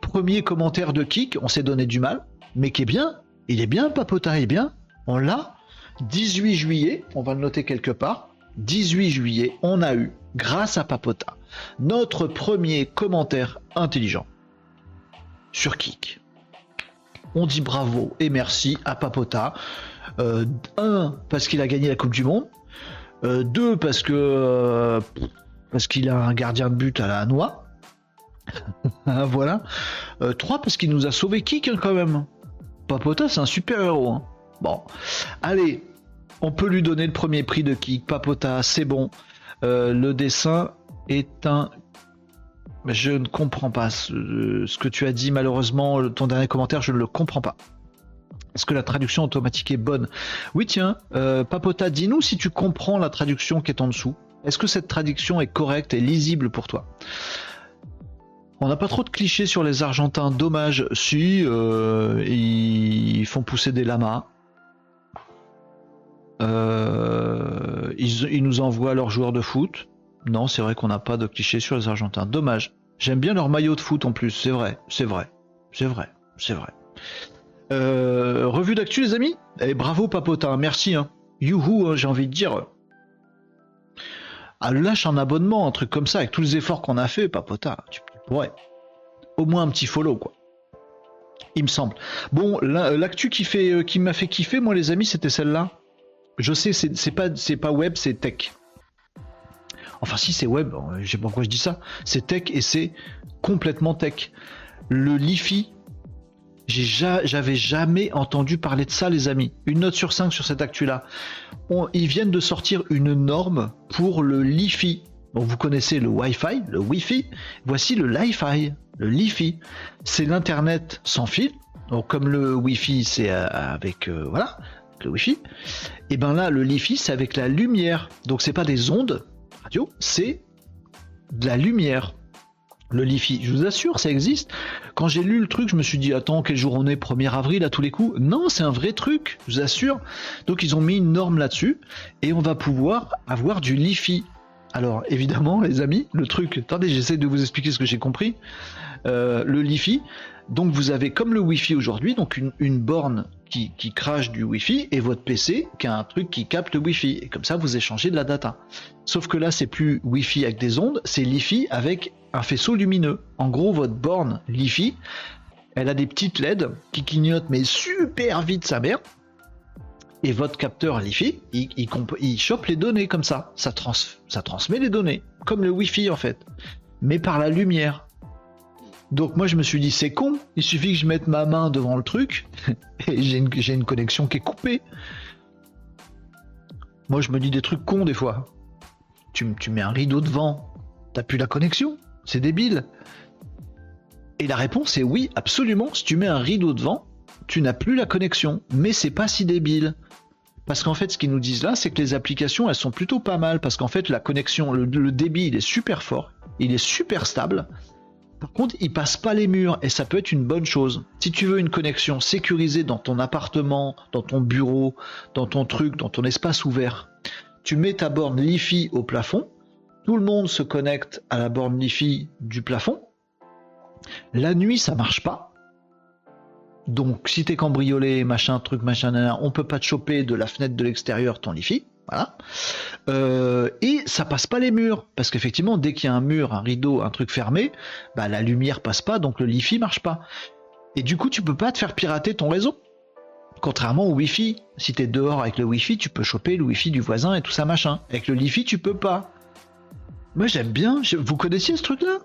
Premier commentaire de Kik, on s'est donné du mal, mais qui est bien. Il est bien, Papota est bien. On l'a. 18 juillet, on va le noter quelque part. 18 juillet, on a eu, grâce à Papota, notre premier commentaire intelligent sur Kik on dit bravo et merci à Papota. Euh, un, parce qu'il a gagné la Coupe du Monde. Euh, deux, parce que euh, parce qu'il a un gardien de but à la noix. voilà. trois, parce qu'il nous a sauvé Kik hein, quand même. Papota, c'est un super héros. Hein. Bon, allez, on peut lui donner le premier prix de Kik. Papota, c'est bon. le dessin est un je ne comprends pas ce, que tu as dit. Malheureusement, ton dernier commentaire, je ne le comprends pas. Est-ce que la traduction automatique est bonne? Oui, tiens, euh, Papota, dis-nous si tu comprends la traduction qui est en dessous. Est-ce que cette traduction est correcte et lisible pour toi? On n'a pas trop de clichés sur les Argentins. Dommage. Si, euh, ils font pousser des lamas. Euh, ils nous envoient leurs joueurs de foot. Non, c'est vrai qu'on n'a pas de clichés sur les Argentins. Dommage. J'aime bien leur maillot de foot en plus. C'est vrai, c'est vrai, c'est vrai, c'est vrai. Euh, revue d'actu, les amis. Et eh, bravo, Papotin. Merci. Hein. Youhou, hein, j'ai envie de dire. Ah, lâche un abonnement, un truc comme ça, avec tous les efforts qu'on a fait, Papotin. Tu pourrais. Au moins un petit follow, quoi. Il me semble. Bon, l'actu qui fait, euh, qui m'a fait kiffer, moi, les amis, c'était celle-là. Je sais, c'est pas, c'est pas web, c'est tech. Enfin, si c'est web, euh, je sais pas pourquoi je dis ça. C'est tech et c'est complètement tech. Le LiFi, j'avais jamais entendu parler de ça, les amis. Une note sur 5 sur cette actu-là. Ils viennent de sortir une norme pour le LiFi. Vous connaissez le Wi-Fi, le Wi-Fi. Voici le Li-Fi, le LiFi. C'est l'internet sans fil. Donc comme le Wi-Fi, c'est euh, avec euh, voilà le Wi-Fi. Et ben là, le LiFi, c'est avec la lumière. Donc c'est pas des ondes, c'est de la lumière. Le Lifi, je vous assure, ça existe. Quand j'ai lu le truc, je me suis dit, attends, quel jour on est 1er avril à tous les coups Non, c'est un vrai truc, je vous assure. Donc ils ont mis une norme là-dessus et on va pouvoir avoir du Lifi. Alors évidemment, les amis, le truc, attendez, j'essaie de vous expliquer ce que j'ai compris. Euh, le Lifi, donc vous avez comme le Wi-Fi aujourd'hui, donc une borne qui, crache du Wi-Fi et votre PC qui a un truc qui capte le Wi-Fi. Et comme ça, vous échangez de la data. Sauf que là, c'est plus Wi-Fi avec des ondes, c'est Li-Fi avec un faisceau lumineux. En gros, votre borne Li-Fi, elle a des petites LED qui clignotent mais super vite sa mère. Et votre capteur Li-Fi, il, chope les données comme. Ça, ça transmet les données, comme le Wi-Fi en fait. Mais par la lumière. Donc moi je me suis dit c'est con, il suffit que je mette ma main devant le truc et j'ai une, connexion qui est coupée. Moi je me dis des trucs cons des fois. Tu, tu mets un rideau devant, t'as plus la connexion, c'est débile. Et la réponse est oui, absolument, si tu mets un rideau devant, tu n'as plus la connexion, mais c'est pas si débile. Parce qu'en fait, ce qu'ils nous disent là, c'est que les applications, elles sont plutôt pas mal. Parce qu'en fait, la connexion, le, débit, il est super fort, il est super stable. Par contre, il passe pas les murs et ça peut être une bonne chose. Si tu veux une connexion sécurisée dans ton appartement, dans ton bureau, dans ton truc, dans ton espace ouvert, tu mets ta borne Li-Fi au plafond. Tout le monde se connecte à la borne Li-Fi du plafond. La nuit, ça marche pas donc, si t'es cambriolé, machin, truc, machin, on peut pas te choper de la fenêtre de l'extérieur ton Li-Fi. Voilà. Euh, et ça passe pas les murs. Parce qu'effectivement, dès qu'il y a un mur, un rideau, un truc fermé, bah, la lumière passe pas, donc le Li-Fi marche pas. Et du coup, tu peux pas te faire pirater ton réseau. Contrairement au Wi-Fi. Si t'es dehors avec le Wi-Fi, tu peux choper le Wi-Fi du voisin et tout ça machin. Avec le Li-Fi, tu peux pas. Moi j'aime bien. Vous connaissiez ce truc-là?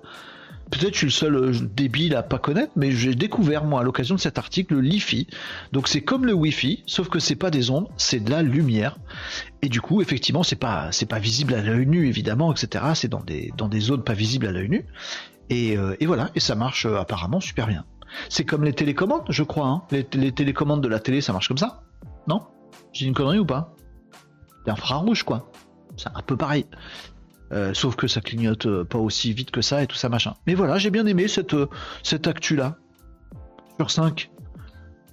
Peut-être je suis le seul euh, débile à pas connaître, mais j'ai découvert moi à l'occasion de cet article le Li-Fi. Donc c'est comme le Wi-Fi, sauf que c'est pas des ondes, c'est de la lumière. Et du coup, effectivement, c'est pas pas visible à l'œil nu évidemment, etc. C'est dans des zones pas visibles à l'œil nu. Et, euh, voilà, et ça marche euh, apparemment super bien. C'est comme les télécommandes, je crois. Hein. Les, télécommandes de la télé, ça marche comme ça? Non? J'ai une connerie ou pas? C'est infrarouge quoi. C'est un peu pareil. Euh, sauf que ça clignote euh, pas aussi vite que ça et tout ça machin. Mais voilà, j'ai bien aimé cette, euh, cette actu là. Sur 5.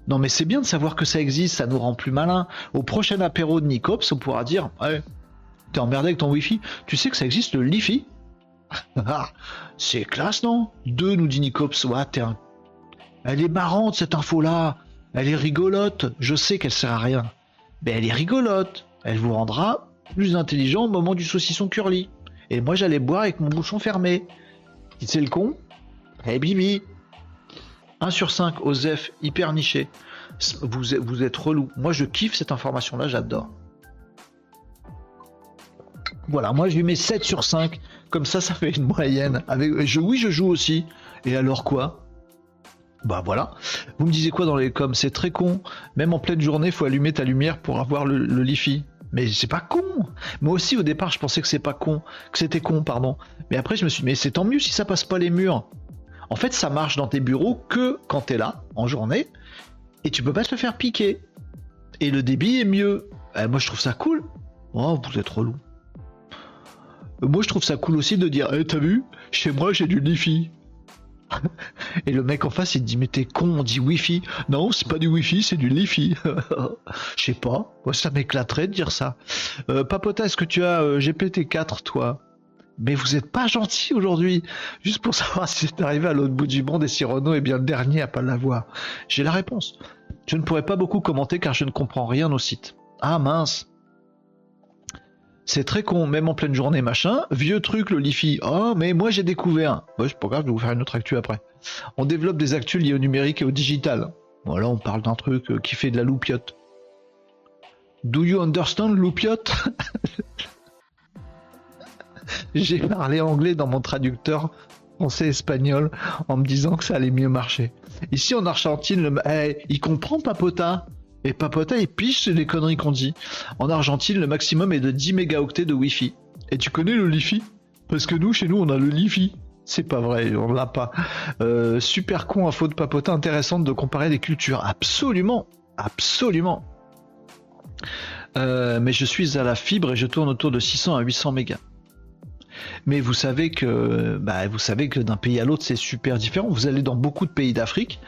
Non mais c'est bien de savoir que ça existe, ça nous rend plus malin. Au prochain apéro de Nicops, on pourra dire Ouais, t'es emmerdé avec ton wifi. Tu sais que ça existe le Lifi? Ah, C'est classe, non? Deux, nous dit Nicops. Ouais, t'es un... Elle est marrante cette info là. Elle est rigolote. Je sais qu'elle sert à rien. Mais elle est rigolote. Elle vous rendra plus intelligent au moment du saucisson curly. Et moi, j'allais boire avec mon bouchon fermé. C'est le con Eh bibi 1 sur 5, Osef, hyper niché. Vous, êtes relou. Moi, je kiffe cette information-là, j'adore. Voilà, moi, je lui mets 7 sur 5. Comme ça, ça fait une moyenne. Avec, je, oui, je joue aussi. Et alors quoi? Bah voilà. Vous me disiez quoi dans les coms? C'est très con. Même en pleine journée, faut allumer ta lumière pour avoir le, le Lifi. Mais c'est pas con. Moi aussi au départ je pensais que c'est pas con, que c'était con, pardon. Mais après je me suis dit mais c'est tant mieux si ça passe pas les murs. En fait ça marche dans tes bureaux que quand t'es là en journée et tu peux pas te faire piquer. Et le débit est mieux. Eh, moi je trouve ça cool. Oh vous êtes relou. Moi je trouve ça cool aussi de dire eh, t'as vu? Chez moi j'ai du Lifi. Et le mec en face, il dit Mais t'es con, on dit Wi-Fi. Non, c'est pas du Wi-Fi, c'est du Li-Fi. Je sais pas. Ça m'éclaterait de dire ça. Euh, Papota, est-ce que tu as euh, GPT-4, toi? Mais vous êtes pas gentil aujourd'hui. Juste pour savoir si c'est arrivé à l'autre bout du monde et si Renault est bien le dernier à pas l'avoir. J'ai la réponse. Je ne pourrais pas beaucoup commenter car je ne comprends rien au site. Ah mince. C'est très con, même en pleine journée, machin. Vieux truc, le Lifi. Oh, mais moi j'ai découvert. Bah, c'est pas grave, je vais vous faire une autre actu après. On développe des actus liées au numérique et au digital. Voilà, on parle d'un truc euh, qui fait de la loupiote. Do you understand loupiote? J'ai parlé anglais dans mon traducteur français-espagnol en me disant que ça allait mieux marcher. Ici en Argentine, le... Eh, il comprend Papota? Et Papota, il piche les conneries qu'on dit. En Argentine, le maximum est de 10 mégaoctets de Wi-Fi. Et tu connais le Li-Fi? Parce que nous, chez nous, on a le Li-Fi. C'est pas vrai, on l'a pas. Euh, super con, info de Papota intéressante de comparer les cultures. Absolument, absolument. Euh, mais je suis à la fibre et je tourne autour de 600 à 800 mégas. Mais vous savez que, bah, vous savez que d'un pays à l'autre, c'est super différent. Vous allez dans beaucoup de pays d'Afrique,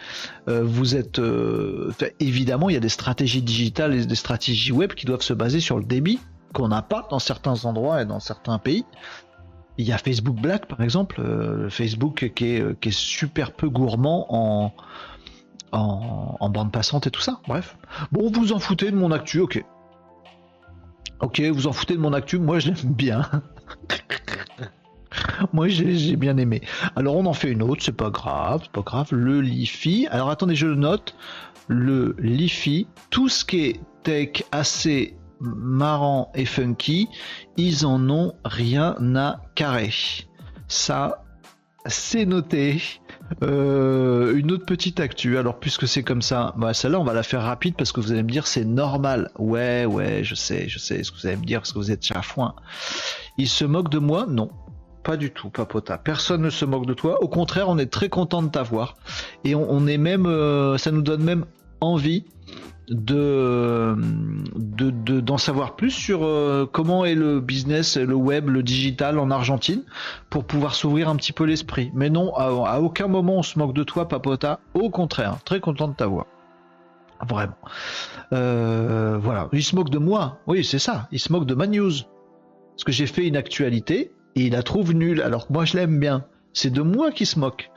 euh, vous êtes euh, évidemment, il y a des stratégies digitales et des stratégies web qui doivent se baser sur le débit qu'on n'a pas dans certains endroits et dans certains pays. Il y a Facebook Black par exemple, euh, Facebook qui est, qui est super peu gourmand en, en, en, bande passante et tout ça. Bref. Bon, vous en foutez de mon actu, ok. Ok, vous en foutez de mon actu, moi je l'aime bien. Moi, j'ai bien aimé. Alors, on en fait une autre, c'est pas grave, c'est pas grave. Le Lifi. Alors, attendez, je le note. Le Lifi, tout ce qui est tech assez marrant et funky, ils en ont rien à carrer. Ça, c'est noté. Euh, une autre petite actu. Alors, puisque c'est comme ça, bah, celle-là, on va la faire rapide parce que vous allez me dire c'est normal. Ouais, ouais, je sais, je sais ce que vous allez me dire parce que vous êtes chafouin. Il se moque de moi? Non, pas du tout, Papota. Personne ne se moque de toi. Au contraire, on est très content de t'avoir. Et on, est même, euh, ça nous donne même envie de d'en savoir plus sur euh, comment est le business, le web, le digital en Argentine pour pouvoir s'ouvrir un petit peu l'esprit. Mais non, à, aucun moment on se moque de toi, Papota. Au contraire, très content de t'avoir. Vraiment. Euh, voilà. Il se moque de moi. Oui, c'est ça. Il se moque de ma news. Parce que j'ai fait une actualité et il la trouve nulle. Alors que moi je l'aime bien. C'est de moi qui se moque.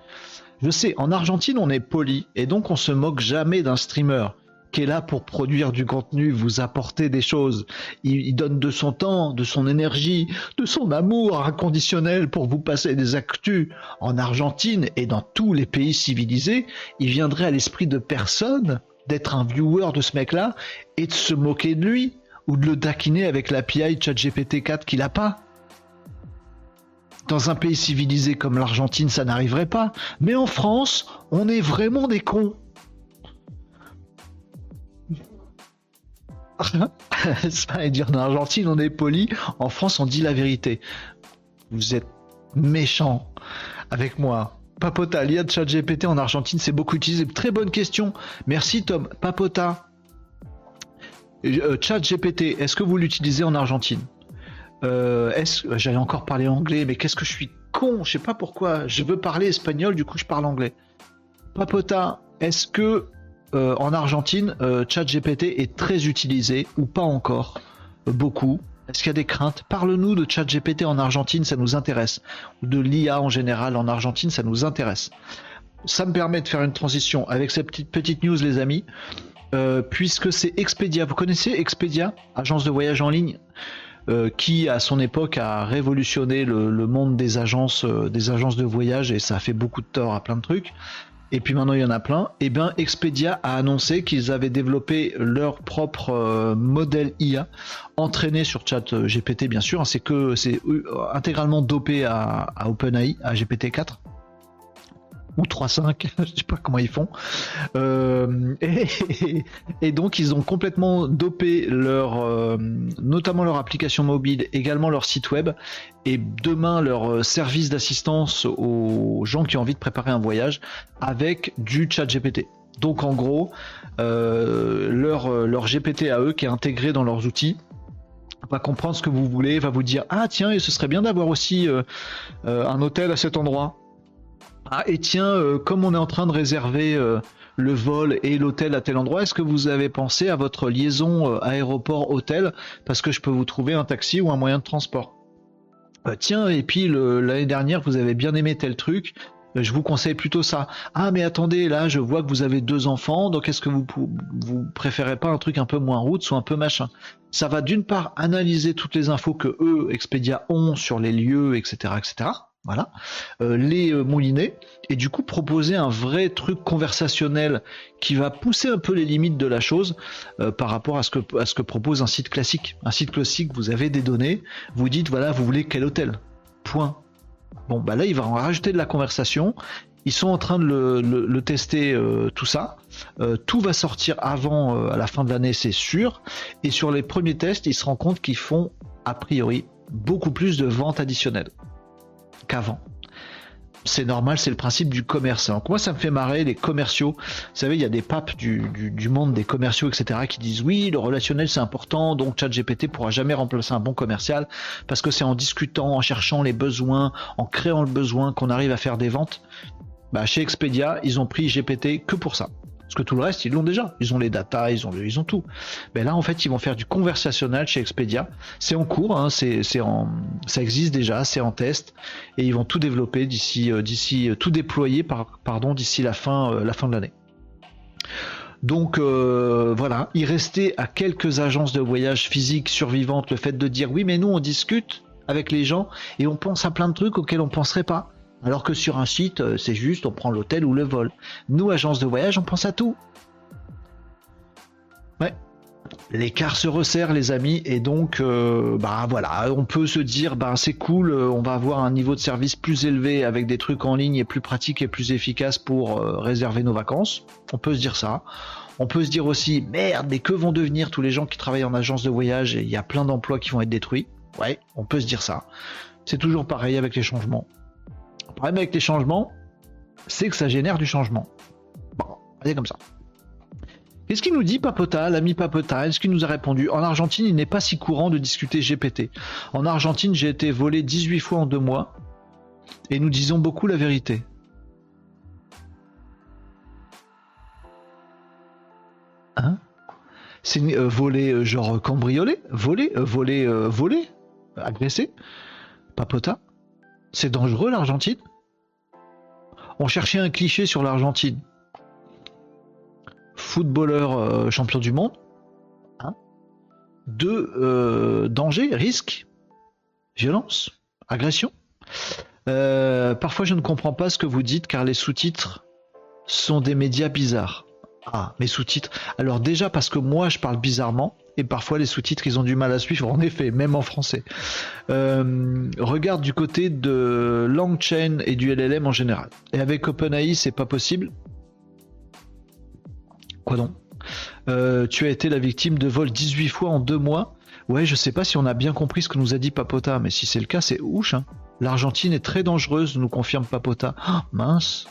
Je sais, en Argentine on est poli et donc on se moque jamais d'un streamer qui est là pour produire du contenu, vous apporter des choses. Il, donne de son temps, de son énergie, de son amour inconditionnel pour vous passer des actus. En Argentine et dans tous les pays civilisés, il viendrait à l'esprit de personne d'être un viewer de ce mec-là et de se moquer de lui ou de le taquiner avec l'API ChatGPT 4 qu'il a pas. Dans un pays civilisé comme l'Argentine, ça n'arriverait pas. Mais en France, on est vraiment des cons. c'est pas dire en Argentine on est poli, en France on dit la vérité. Vous êtes méchant avec moi. Papota, l'IA de ChatGPT en Argentine, c'est beaucoup utilisé. Très bonne question. Merci Tom. Papota, euh, ChatGPT, est-ce que vous l'utilisez en Argentine? Euh, est-ce j'allais encore parler anglais, mais qu'est-ce que je suis con, je sais pas pourquoi. Je veux parler espagnol, du coup je parle anglais. Papota, est-ce que euh, en Argentine, euh, ChatGPT est très utilisé ou pas encore? Beaucoup. Est-ce qu'il y a des craintes? Parle-nous de ChatGPT en Argentine, ça nous intéresse. Ou de l'IA en général en Argentine, ça nous intéresse. Ça me permet de faire une transition avec cette petite, petite news, les amis. Puisque c'est Expedia. Vous connaissez Expedia, agence de voyage en ligne, qui à son époque a révolutionné le, monde des agences, des agences de voyage et ça a fait beaucoup de tort à plein de trucs. Et puis maintenant il y en a plein, et eh bien Expedia a annoncé qu'ils avaient développé leur propre euh, modèle IA entraîné sur chat euh, GPT bien sûr, c'est que c'est euh, intégralement dopé à, à OpenAI, à GPT-4 ou 3.5, je sais pas comment ils font. Euh, et, donc ils ont complètement dopé leur, euh, notamment leur application mobile, également leur site web, et demain leur euh, service d'assistance aux gens qui ont envie de préparer un voyage avec du chat GPT. Donc en gros, leur, leur GPT à eux qui est intégré dans leurs outils va comprendre ce que vous voulez, va vous dire ah tiens et ce serait bien d'avoir aussi un hôtel à cet endroit ah, et tiens, euh, comme on est en train de réserver euh, le vol et l'hôtel à tel endroit, est-ce que vous avez pensé à votre liaison euh, aéroport-hôtel? Parce que je peux vous trouver un taxi ou un moyen de transport. tiens, et puis l'année dernière, vous avez bien aimé tel truc. Je vous conseille plutôt ça. Ah mais attendez, là je vois que vous avez deux enfants, donc est-ce que vous vous préférez pas un truc un peu moins route ou un peu machin? Ça va d'une part analyser toutes les infos que eux, Expedia, ont sur les lieux, etc., etc voilà, euh, les euh, mouliner et du coup proposer un vrai truc conversationnel qui va pousser un peu les limites de la chose euh, par rapport à ce, que, à ce que propose un site classique. Un site classique, vous avez des données, vous dites voilà, vous voulez quel hôtel? Point. Bon, bah là, il va en rajouter de la conversation. Ils sont en train de le, tester tout ça. tout va sortir avant à la fin de l'année, c'est sûr. Et sur les premiers tests, ils se rendent compte qu'ils font a priori beaucoup plus de ventes additionnelles qu'avant. C'est normal, c'est le principe du commerce. Donc moi, ça me fait marrer les commerciaux. Vous savez, il y a des papes du, monde des commerciaux, etc., qui disent oui, le relationnel c'est important, donc ChatGPT pourra jamais remplacer un bon commercial parce que c'est en discutant, en cherchant les besoins, en créant le besoin qu'on arrive à faire des ventes. Bah, chez Expedia, ils ont pris GPT que pour ça. Parce que tout le reste, ils l'ont déjà. Ils ont les datas, ils ont, ils ont tout. Mais là, en fait, ils vont faire du conversationnel chez Expedia. C'est en cours, hein, ça existe déjà, c'est en test, et ils vont tout développer d'ici, euh, d'ici, euh, tout déployer, pardon, d'ici la fin, euh, la fin de l'année. Donc voilà, il restait à quelques agences de voyage physiques survivantes le fait de dire oui, mais nous on discute avec les gens et on pense à plein de trucs auxquels on penserait pas. Alors que sur un site, euh, c'est juste on prend l'hôtel ou le vol. Nous, agence de voyage, on pense à tout. Ouais. L'écart se resserre, les amis, et donc, euh, bah voilà, on peut se dire, bah c'est cool, euh, on va avoir un niveau de service plus élevé avec des trucs en ligne et plus pratiques et plus efficaces pour réserver nos vacances. On peut se dire ça. On peut se dire aussi, merde, mais que vont devenir tous les gens qui travaillent en agence de voyage? Et il y a plein d'emplois qui vont être détruits. Ouais, on peut se dire ça. C'est toujours pareil avec les changements. Problème avec les changements, c'est que ça génère du changement. Bon, c'est comme ça. Qu'est-ce qu'il nous dit, Papota, l'ami Papota Est-ce qu'il nous a répondu? En Argentine, il n'est pas si courant de discuter GPT. En Argentine, j'ai été volé 18 fois en deux mois et nous disons beaucoup la vérité. Hein? C'est euh, voler euh, genre cambriolé? Voler euh, Voler Voler Agressé? Papota C'est dangereux l'Argentine? On cherchait un cliché sur l'Argentine. Footballeur champion du monde. Hein Deux dangers, risques, violence, agression. parfois je ne comprends pas ce que vous dites car les sous-titres sont des médias bizarres. Ah, mes sous-titres. Alors déjà parce que moi je parle bizarrement et parfois les sous-titres ils ont du mal à suivre en effet, même en français. Euh, regarde du côté de LangChain et du LLM en général. Et avec OpenAI c'est pas possible. Quoi donc? Euh, Tu as été la victime de vol 18 fois en deux mois. Ouais, je sais pas si on a bien compris ce que nous a dit Papota, mais si c'est le cas, c'est ouche. Hein. L'Argentine est très dangereuse, nous confirme Papota. Ah, mince.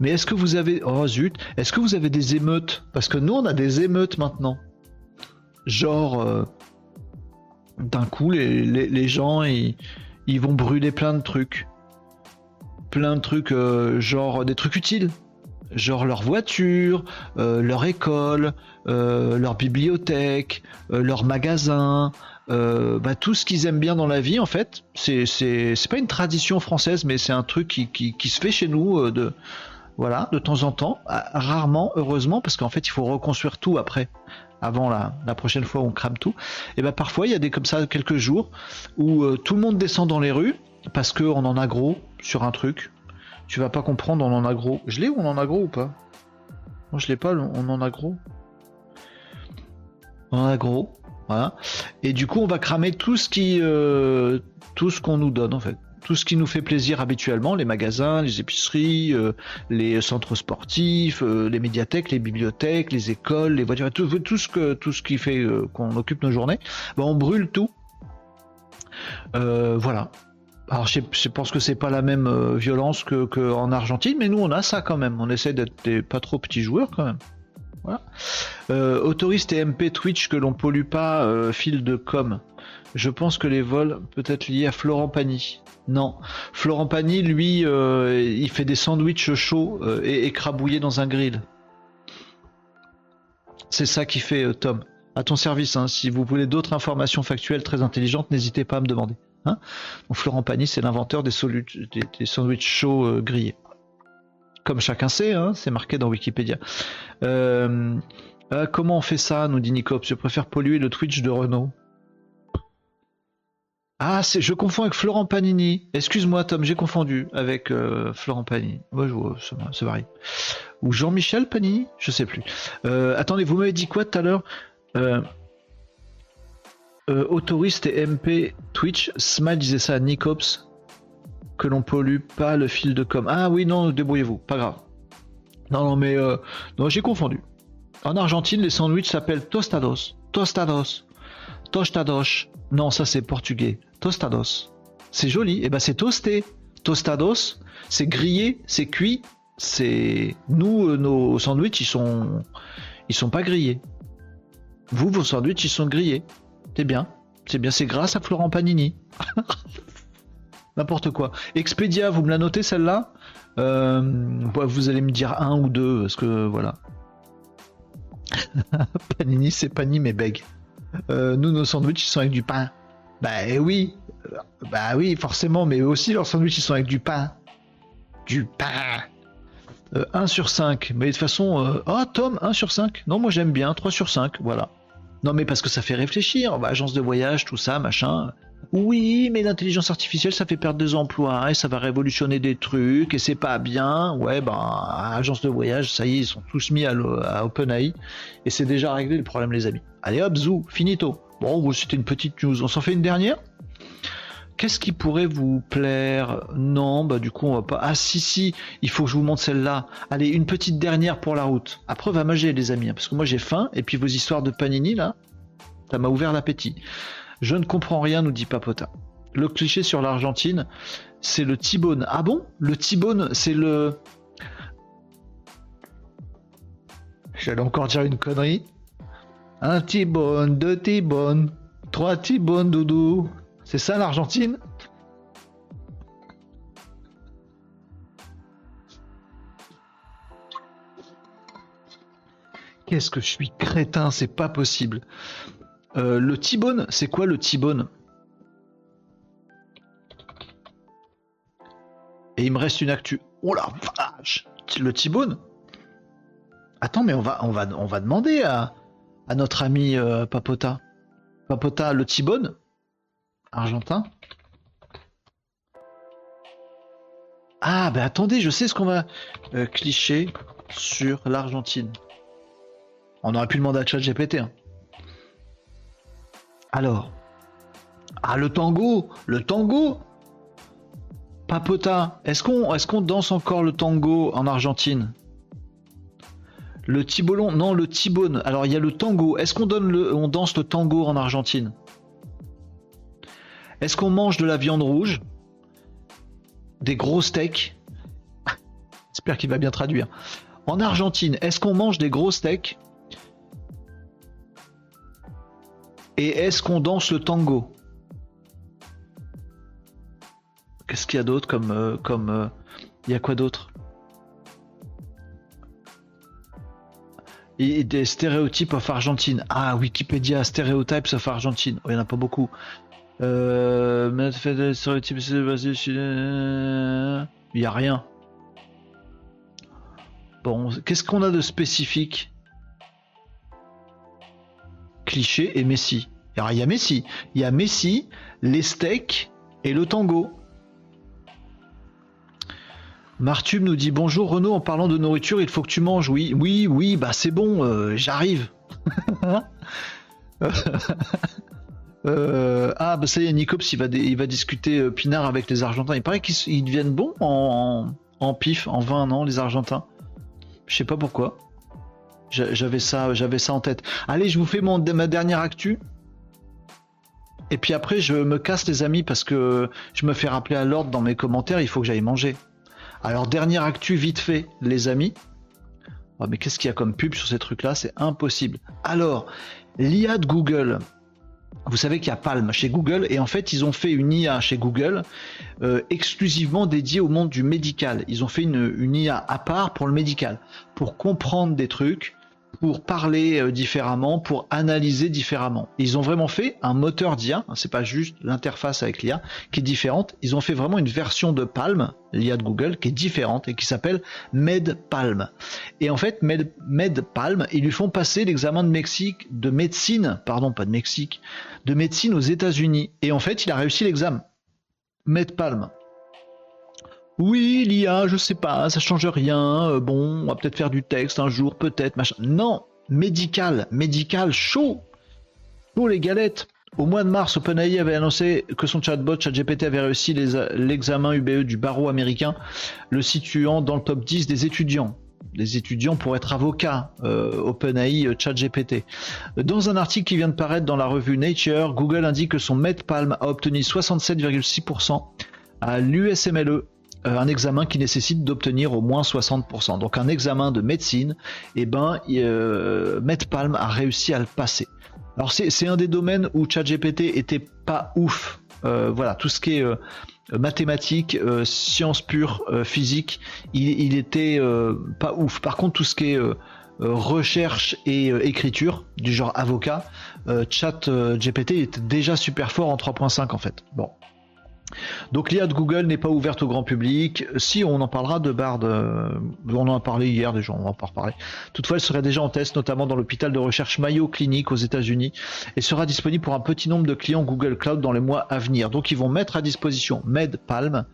Mais est-ce que vous avez. Oh zut Est-ce que vous avez des émeutes? Parce que nous, on a des émeutes maintenant. Genre. Euh, d'un coup, les, gens, ils, vont brûler plein de trucs. Plein de trucs, euh, genre des trucs utiles. Genre leur voiture, euh, leur école, leur bibliothèque, leur magasin, bah, tout ce qu'ils aiment bien dans la vie en fait. C'est pas une tradition française, mais c'est un truc qui, qui, se fait chez nous voilà, de temps en temps, rarement, heureusement, parce qu'en fait, il faut reconstruire tout après, avant la, prochaine fois où on crame tout. Et ben parfois, il y a des comme ça quelques jours où euh, tout le monde descend dans les rues parce qu'on en a gros sur un truc. Tu vas pas comprendre, on en a gros. Je l'ai ou on en a gros ou pas? Non, je l'ai pas, on en a gros. On en a gros, voilà. Et du coup, on va cramer tout ce qui, euh, tout ce qu'on nous donne en fait tout ce qui nous fait plaisir habituellement, les magasins, les épiceries, euh, les centres sportifs, euh, les médiathèques, les bibliothèques, les écoles, les voitures, tout, ce qui fait euh, qu'on occupe nos journées, ben, on brûle tout. voilà. Alors je, pense que c'est pas la même violence que, que, en Argentine, mais nous on a ça quand même. On essaie d'être pas trop petits joueurs quand même. Voilà. autoriste et MP Twitch que l'on pollue pas, fil de com. Je pense que les vols peut être liés à Florent Pagny. Non. Florent Pagny, lui, euh, il fait des sandwichs chauds euh, et écrabouillés dans un grill. C'est ça qui fait euh, Tom. À ton service, hein. si vous voulez d'autres informations factuelles très intelligentes, n'hésitez pas à me demander. Hein. Florent Pagny, c'est l'inventeur des, des, sandwichs chauds grillés. Comme chacun sait, hein, c'est marqué dans Wikipédia. comment on fait ça nous dit Nicops. Je préfère polluer le Twitch de Renault. Ah, c'est, je confonds avec Florent Panini. Excuse-moi, Tom, j'ai confondu avec euh, Florent Panini. Moi, je c'est varie. Ou Jean-Michel Panini Je sais plus. Euh, attendez, vous m'avez dit quoi tout à l'heure? Euh, Autoriste et MP Twitch. Smile disait ça à Nicops. Que l'on pollue pas le fil de com. Ah oui, non, débrouillez-vous. Pas grave. Non, non, mais non, j'ai confondu. En Argentine, les sandwichs s'appellent tostados. Tostados. Tostados. Non, ça c'est portugais. Tostados. C'est joli. Et eh ben c'est toasté. Tostados, c'est grillé, c'est cuit. C'est nous euh, nos sandwichs ils sont ils sont pas grillés. Vous vos sandwichs ils sont grillés. C'est bien. C'est bien, c'est grâce à Florent Panini. N'importe quoi. Expedia, vous me la notez celle-là? Euh, Vous allez me dire un ou deux, parce que voilà. Panini, c'est Panini mais beg. Euh, nous, nos sandwichs, ils sont avec du pain. Bah oui, bah oui, forcément, mais aussi leurs sandwichs, ils sont avec du pain. Du pain. 1 euh, sur 5. Mais de toute façon, euh, oh Tom, 1 sur 5. Non, moi j'aime bien, 3 sur 5, voilà. Non, mais parce que ça fait réfléchir. Bah, agence de voyage, tout ça, machin. Oui, mais l'intelligence artificielle, ça fait perdre des emplois et ça va révolutionner des trucs et c'est pas bien. Ouais, bah, agence de voyage, ça y est, ils sont tous mis à, OpenAI et c'est déjà réglé le problème, les amis. Allez hop, zou, finito. Bon, c'était une petite news. On s'en fait une dernière? Qu'est-ce qui pourrait vous plaire? Non, bah du coup on va pas. Ah si si, il faut que je vous montre celle-là. Allez, une petite dernière pour la route. Après va manger les amis, hein, parce que moi j'ai faim et puis vos histoires de panini là, ça m'a ouvert l'appétit. Je ne comprends rien, nous dit Papota. Le cliché sur l'Argentine, c'est le T-bone. Ah bon? Le T-bone, c'est le J'allais encore dire une connerie. Un T-bone, deux T-bone, trois T-bone, doudou. C'est ça l'Argentine? Qu'est-ce que je suis crétin, c'est pas possible. Euh, le T-bone, c'est quoi le T-bone? Et il me reste une actu. Oh la vache Le T-bone? Attends, mais on va, on va, on va demander à, notre ami euh, Papota. Papota, le T-bone? Argentin? Ah, ben attendez, je sais ce qu'on va euh, clicher sur l'Argentine. On aurait pu demander à ChatGPT. Hein. Alors. Ah, le tango Le tango Papota, est-ce qu'on danse encore le tango en Argentine? Le tibolon Non, le tibone. Alors, il y a le tango. Est-ce qu'on donne le, on danse le tango en Argentine? Est-ce qu'on mange de la viande rouge? Des gros steaks? J'espère qu'il va bien traduire. En Argentine, est-ce qu'on mange des gros steaks? Et est-ce qu'on danse le tango? Qu'est-ce qu'il y a d'autre comme. Euh, comme euh, il y a quoi d'autre? Et des stéréotypes of Argentine. Ah, Wikipédia, Stereotypes of Argentine. Oh, il n'y en a pas beaucoup. Euh, il n'y a rien. Bon, qu'est-ce qu'on a de spécifique? Cliché et Messi. Il y a Messi, il y a Messi, les steaks et le tango. Martube nous dit bonjour Renaud, en parlant de nourriture, il faut que tu manges. Oui, oui, oui, bah c'est bon, euh, j'arrive. Euh, ah bah ça y est, Nicops il va, discuter euh, Pinard avec les Argentins. Il paraît qu'ils deviennent bons en, en, pif, en 20 ans, les Argentins? Je sais pas pourquoi. J'avais ça, j'avais ça en tête. Allez, je vous fais mon, ma dernière actu. Et puis après, je me casse les amis parce que je me fais rappeler à l'ordre dans mes commentaires, il faut que j'aille manger. Alors, dernière actu vite fait, les amis. Oh, mais qu'est-ce qu'il y a comme pub sur ces trucs-là? C'est impossible. Alors, l'IA de Google. Vous savez qu'il y a Palm chez Google et en fait ils ont fait une IA chez Google euh, exclusivement dédiée au monde du médical. Ils ont fait une, une IA à part pour le médical, pour comprendre des trucs, pour parler euh, différemment, pour analyser différemment. Ils ont vraiment fait un moteur d'IA, hein, c'est pas juste l'interface avec l'IA qui est différente. Ils ont fait vraiment une version de Palm, l'IA de Google, qui est différente et qui s'appelle MedPalm. Et en fait, Med, MedPalm, ils lui font passer l'examen de Mexique, de médecine, pardon, pas de Mexique, de médecine aux États-Unis. Et en fait, il a réussi l'examen. MedPalm. Oui, l'IA, je sais pas, ça change rien. Euh, bon, on va peut-être faire du texte un jour, peut-être, machin. Non, médical, médical, chaud. Chaud les galettes. Au mois de mars, OpenAI avait annoncé que son chatbot ChatGPT avait réussi l'examen UBE du barreau américain, le situant dans le top 10 des étudiants. Les étudiants pour être avocats, euh, OpenAI euh, ChatGPT. Dans un article qui vient de paraître dans la revue Nature, Google indique que son MedPalm a obtenu 67,6% à l'USMLE un examen qui nécessite d'obtenir au moins 60%. Donc un examen de médecine, et eh ben, euh, MedPalm a réussi à le passer. Alors c'est un des domaines où ChatGPT était pas ouf. Euh, voilà, tout ce qui est mathématiques, sciences pures, physique, il, il était pas ouf. Par contre, tout ce qui est recherche et écriture, du genre avocat, ChatGPT était déjà super fort en 3.5 en fait. Bon, donc l'IA de Google n'est pas ouverte au grand public. Si on en parlera de Bard, euh, on en a parlé hier déjà, on va pas reparler. Toutefois, elle serait déjà en test, notamment dans l'hôpital de recherche Mayo Clinic aux États-Unis, et sera disponible pour un petit nombre de clients Google Cloud dans les mois à venir. Donc ils vont mettre à disposition MedPalm,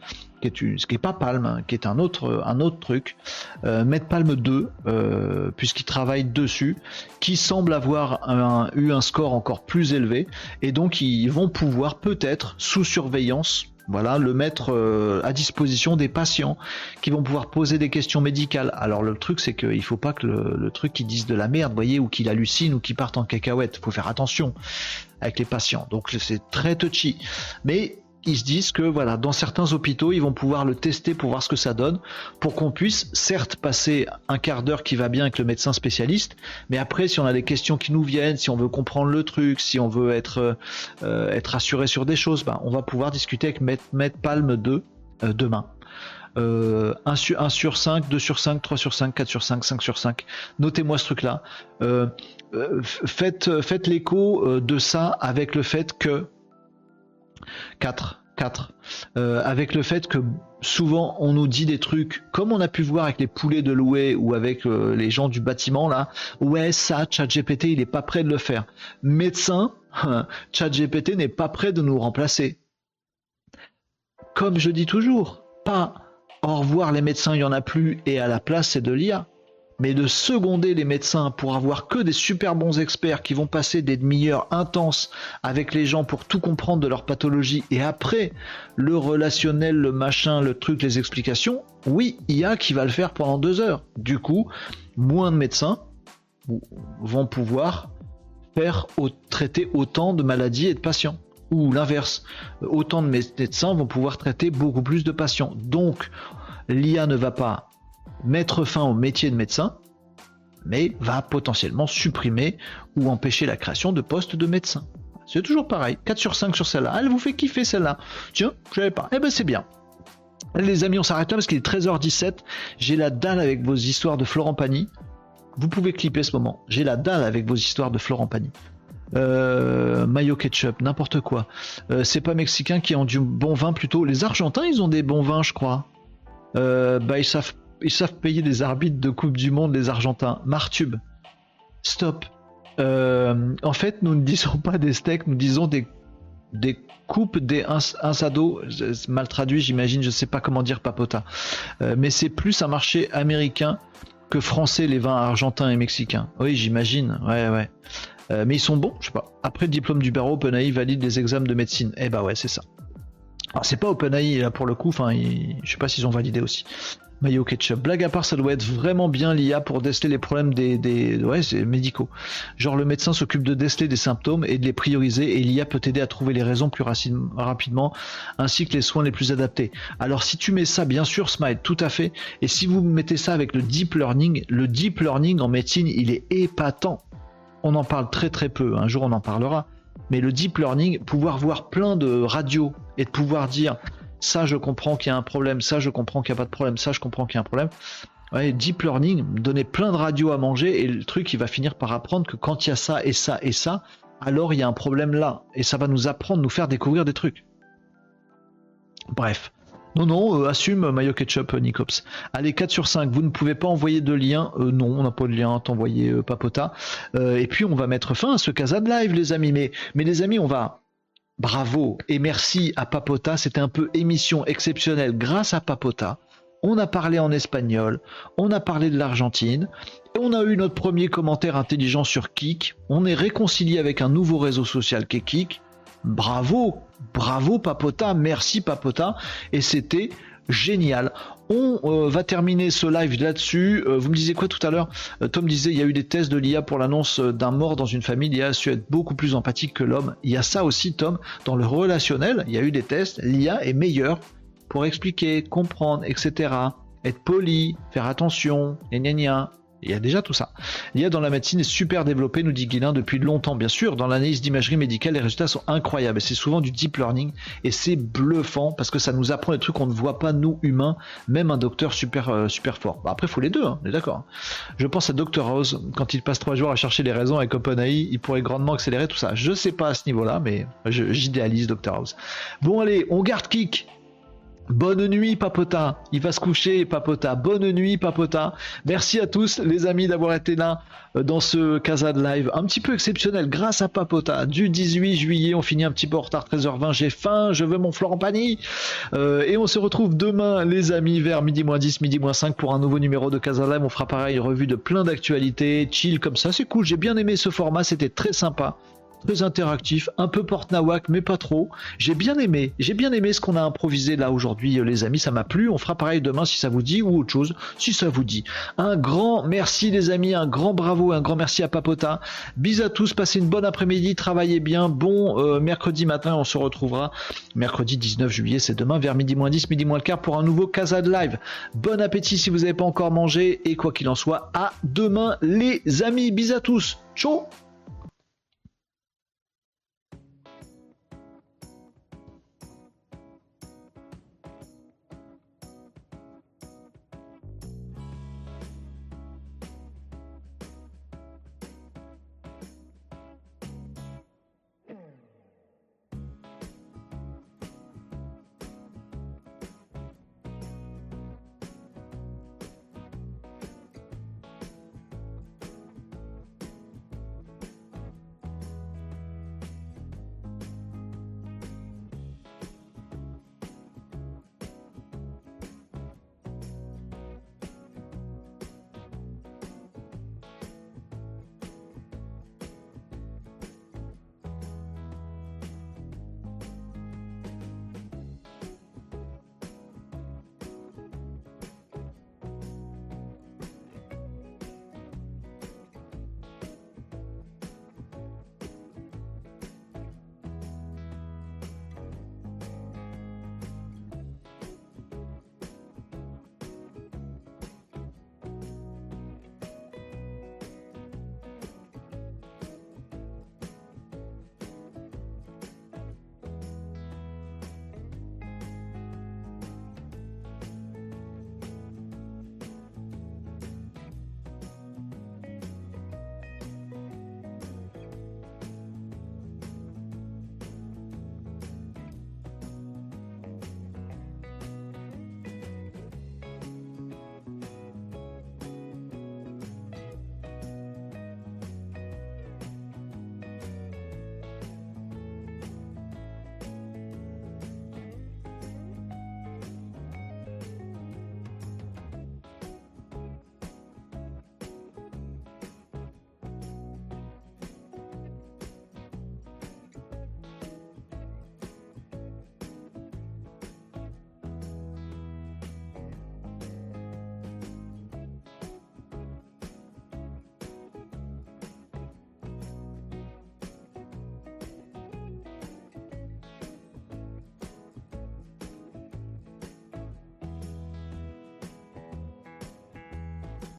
qui est ce qui pas Palm, hein, qui est un autre un autre truc, euh, MedPalm 2, euh, puisqu'ils travaillent dessus, qui semble avoir eu un score encore plus élevé, et donc ils vont pouvoir peut-être sous surveillance voilà, le mettre euh, à disposition des patients qui vont pouvoir poser des questions médicales. Alors le truc c'est qu'il faut pas que le, truc dise de la merde, voyez, ou qu'il hallucine ou qu'il parte en cacahuète. Faut faire attention avec les patients. Donc c'est très touchy. Mais ils se disent que voilà, dans certains hôpitaux, ils vont pouvoir le tester pour voir ce que ça donne, pour qu'on puisse certes passer un quart d'heure qui va bien avec le médecin spécialiste, mais après, si on a des questions qui nous viennent, si on veut comprendre le truc, si on veut être euh, être assuré sur des choses, ben, on va pouvoir discuter avec Maître, Palme 2 euh, demain. 1, euh, sur, sur 5, 2 sur 5, 3 sur 5, 4 sur 5, 5 sur 5. Notez-moi ce truc-là. faites faites l'écho de ça avec le fait que 4. 4. Euh, avec le fait que souvent on nous dit des trucs comme on a pu voir avec les poulets de louer ou avec euh, les gens du bâtiment là. Ouais, ça, ChatGPT, il est pas prêt de le faire. Médecin, ChatGPT n'est pas prêt de nous remplacer. Comme je dis toujours, pas au revoir les médecins, il y en a plus et à la place c'est de l'IA mais de seconder les médecins pour avoir que des super bons experts qui vont passer des demi-heures intenses avec les gens pour tout comprendre de leur pathologie et après le relationnel, le machin, le truc, les explications, oui, il y a qui va le faire pendant deux heures. Du coup, moins de médecins vont pouvoir faire traiter autant de maladies et de patients. Ou l'inverse, autant de médecins vont pouvoir traiter beaucoup plus de patients. Donc, l'IA ne va pas mettre fin au métier de médecin, mais va potentiellement supprimer ou empêcher la création de postes de médecins. C'est toujours pareil, 4 sur 5 sur celle-là. Elle vous fait kiffer celle-là. Tiens, je savais pas. Eh ben c'est bien. Les amis, on s'arrête là parce qu'il est 13h17. J'ai la dalle avec vos histoires de Florent Pagny. Vous pouvez clipper ce moment. J'ai la dalle avec vos histoires de Florent Pagny. Euh, mayo ketchup, n'importe quoi. Euh, c'est pas mexicain qui ont du bon vin plutôt. Les Argentins, ils ont des bons vins, je crois. Euh, bah, ils savent ils savent payer des arbitres de Coupe du Monde, les Argentins. Martube, stop. Euh, en fait, nous ne disons pas des steaks, nous disons des, des coupes, des insados, mal traduit, j'imagine, je ne sais pas comment dire papota. Euh, mais c'est plus un marché américain que français, les vins argentins et mexicains. Oui, j'imagine, ouais, ouais. Euh, mais ils sont bons, je sais pas. Après le diplôme du barreau, OpenAI valide les examens de médecine. Eh bah ouais, c'est ça. c'est pas OpenAI là pour le coup, enfin, je sais pas s'ils ont validé aussi. Mayo Ketchup. Blague à part, ça doit être vraiment bien l'IA pour déceler les problèmes des, des ouais, médicaux. Genre le médecin s'occupe de déceler des symptômes et de les prioriser et l'IA peut t'aider à trouver les raisons plus rapidement ainsi que les soins les plus adaptés. Alors si tu mets ça, bien sûr, Smile, tout à fait. Et si vous mettez ça avec le deep learning, le deep learning en médecine, il est épatant. On en parle très très peu. Un jour, on en parlera. Mais le deep learning, pouvoir voir plein de radios et de pouvoir dire ça je comprends qu'il y a un problème, ça je comprends qu'il n'y a pas de problème, ça je comprends qu'il y a un problème. deep learning, donner plein de radios à manger et le truc il va finir par apprendre que quand il y a ça et ça et ça, alors il y a un problème là et ça va nous apprendre, nous faire découvrir des trucs. Bref. Non, non, euh, assume Mayo Ketchup, euh, Nicops. Allez, 4 sur 5, vous ne pouvez pas envoyer de lien. Euh, non, on n'a pas de lien, t'envoyer papota. et puis, on va mettre fin à ce casa de live, les amis. Mais, mais les amis, on va, Bravo et merci à Papota, c'était un peu émission exceptionnelle grâce à Papota. On a parlé en espagnol, on a parlé de l'Argentine, on a eu notre premier commentaire intelligent sur Kik. On est réconcilié avec un nouveau réseau social qui est Kik. Bravo, bravo Papota, merci Papota, et c'était génial. On euh, va terminer ce live là-dessus. Euh, vous me disiez quoi tout à l'heure? Euh, Tom disait il y a eu des tests de l'IA pour l'annonce d'un mort dans une famille. L'IA a su être beaucoup plus empathique que l'homme. Il y a ça aussi, Tom, dans le relationnel. Il y a eu des tests. L'IA est meilleure pour expliquer, comprendre, etc. Être poli, faire attention, et gna gna. Il y a déjà tout ça. L'IA dans la médecine est super développée, nous dit Guilain, depuis longtemps. Bien sûr, dans l'analyse d'imagerie médicale, les résultats sont incroyables. C'est souvent du deep learning et c'est bluffant parce que ça nous apprend des trucs qu'on ne voit pas, nous, humains, même un docteur super, euh, fort. Bah, après, il faut les deux, hein, on est d'accord. Je pense à Dr House, quand il passe trois jours à chercher les raisons avec OpenAI, il pourrait grandement accélérer tout ça. Je sais pas à ce niveau-là, mais j'idéalise Dr House. Bon, allez, on garde kick. Bonne nuit Papota, il va se coucher Papota. Bonne nuit Papota. Merci à tous les amis d'avoir été là euh, dans ce Casa de live un petit peu exceptionnel grâce à Papota. Du 18 juillet, on finit un petit peu en retard 13h20, j'ai faim, je veux mon Florent Pagny. Euh, et on se retrouve demain les amis vers midi moins 10, midi moins 5 pour un nouveau numéro de Casa Live. On fera pareil, revue de plein d'actualités, chill comme ça, c'est cool, j'ai bien aimé ce format, c'était très sympa très interactif, un peu porte-nawak, mais pas trop. J'ai bien aimé, j'ai bien aimé ce qu'on a improvisé là aujourd'hui, euh, les amis. Ça m'a plu. On fera pareil demain si ça vous dit ou autre chose si ça vous dit. Un grand merci, les amis, un grand bravo, un grand merci à Papota. Bis à tous, passez une bonne après-midi, travaillez bien. Bon euh, mercredi matin, on se retrouvera mercredi 19 juillet, c'est demain vers midi moins 10, midi moins le quart pour un nouveau Casa de Live. Bon appétit si vous n'avez pas encore mangé et quoi qu'il en soit, à demain, les amis. Bis à tous. Ciao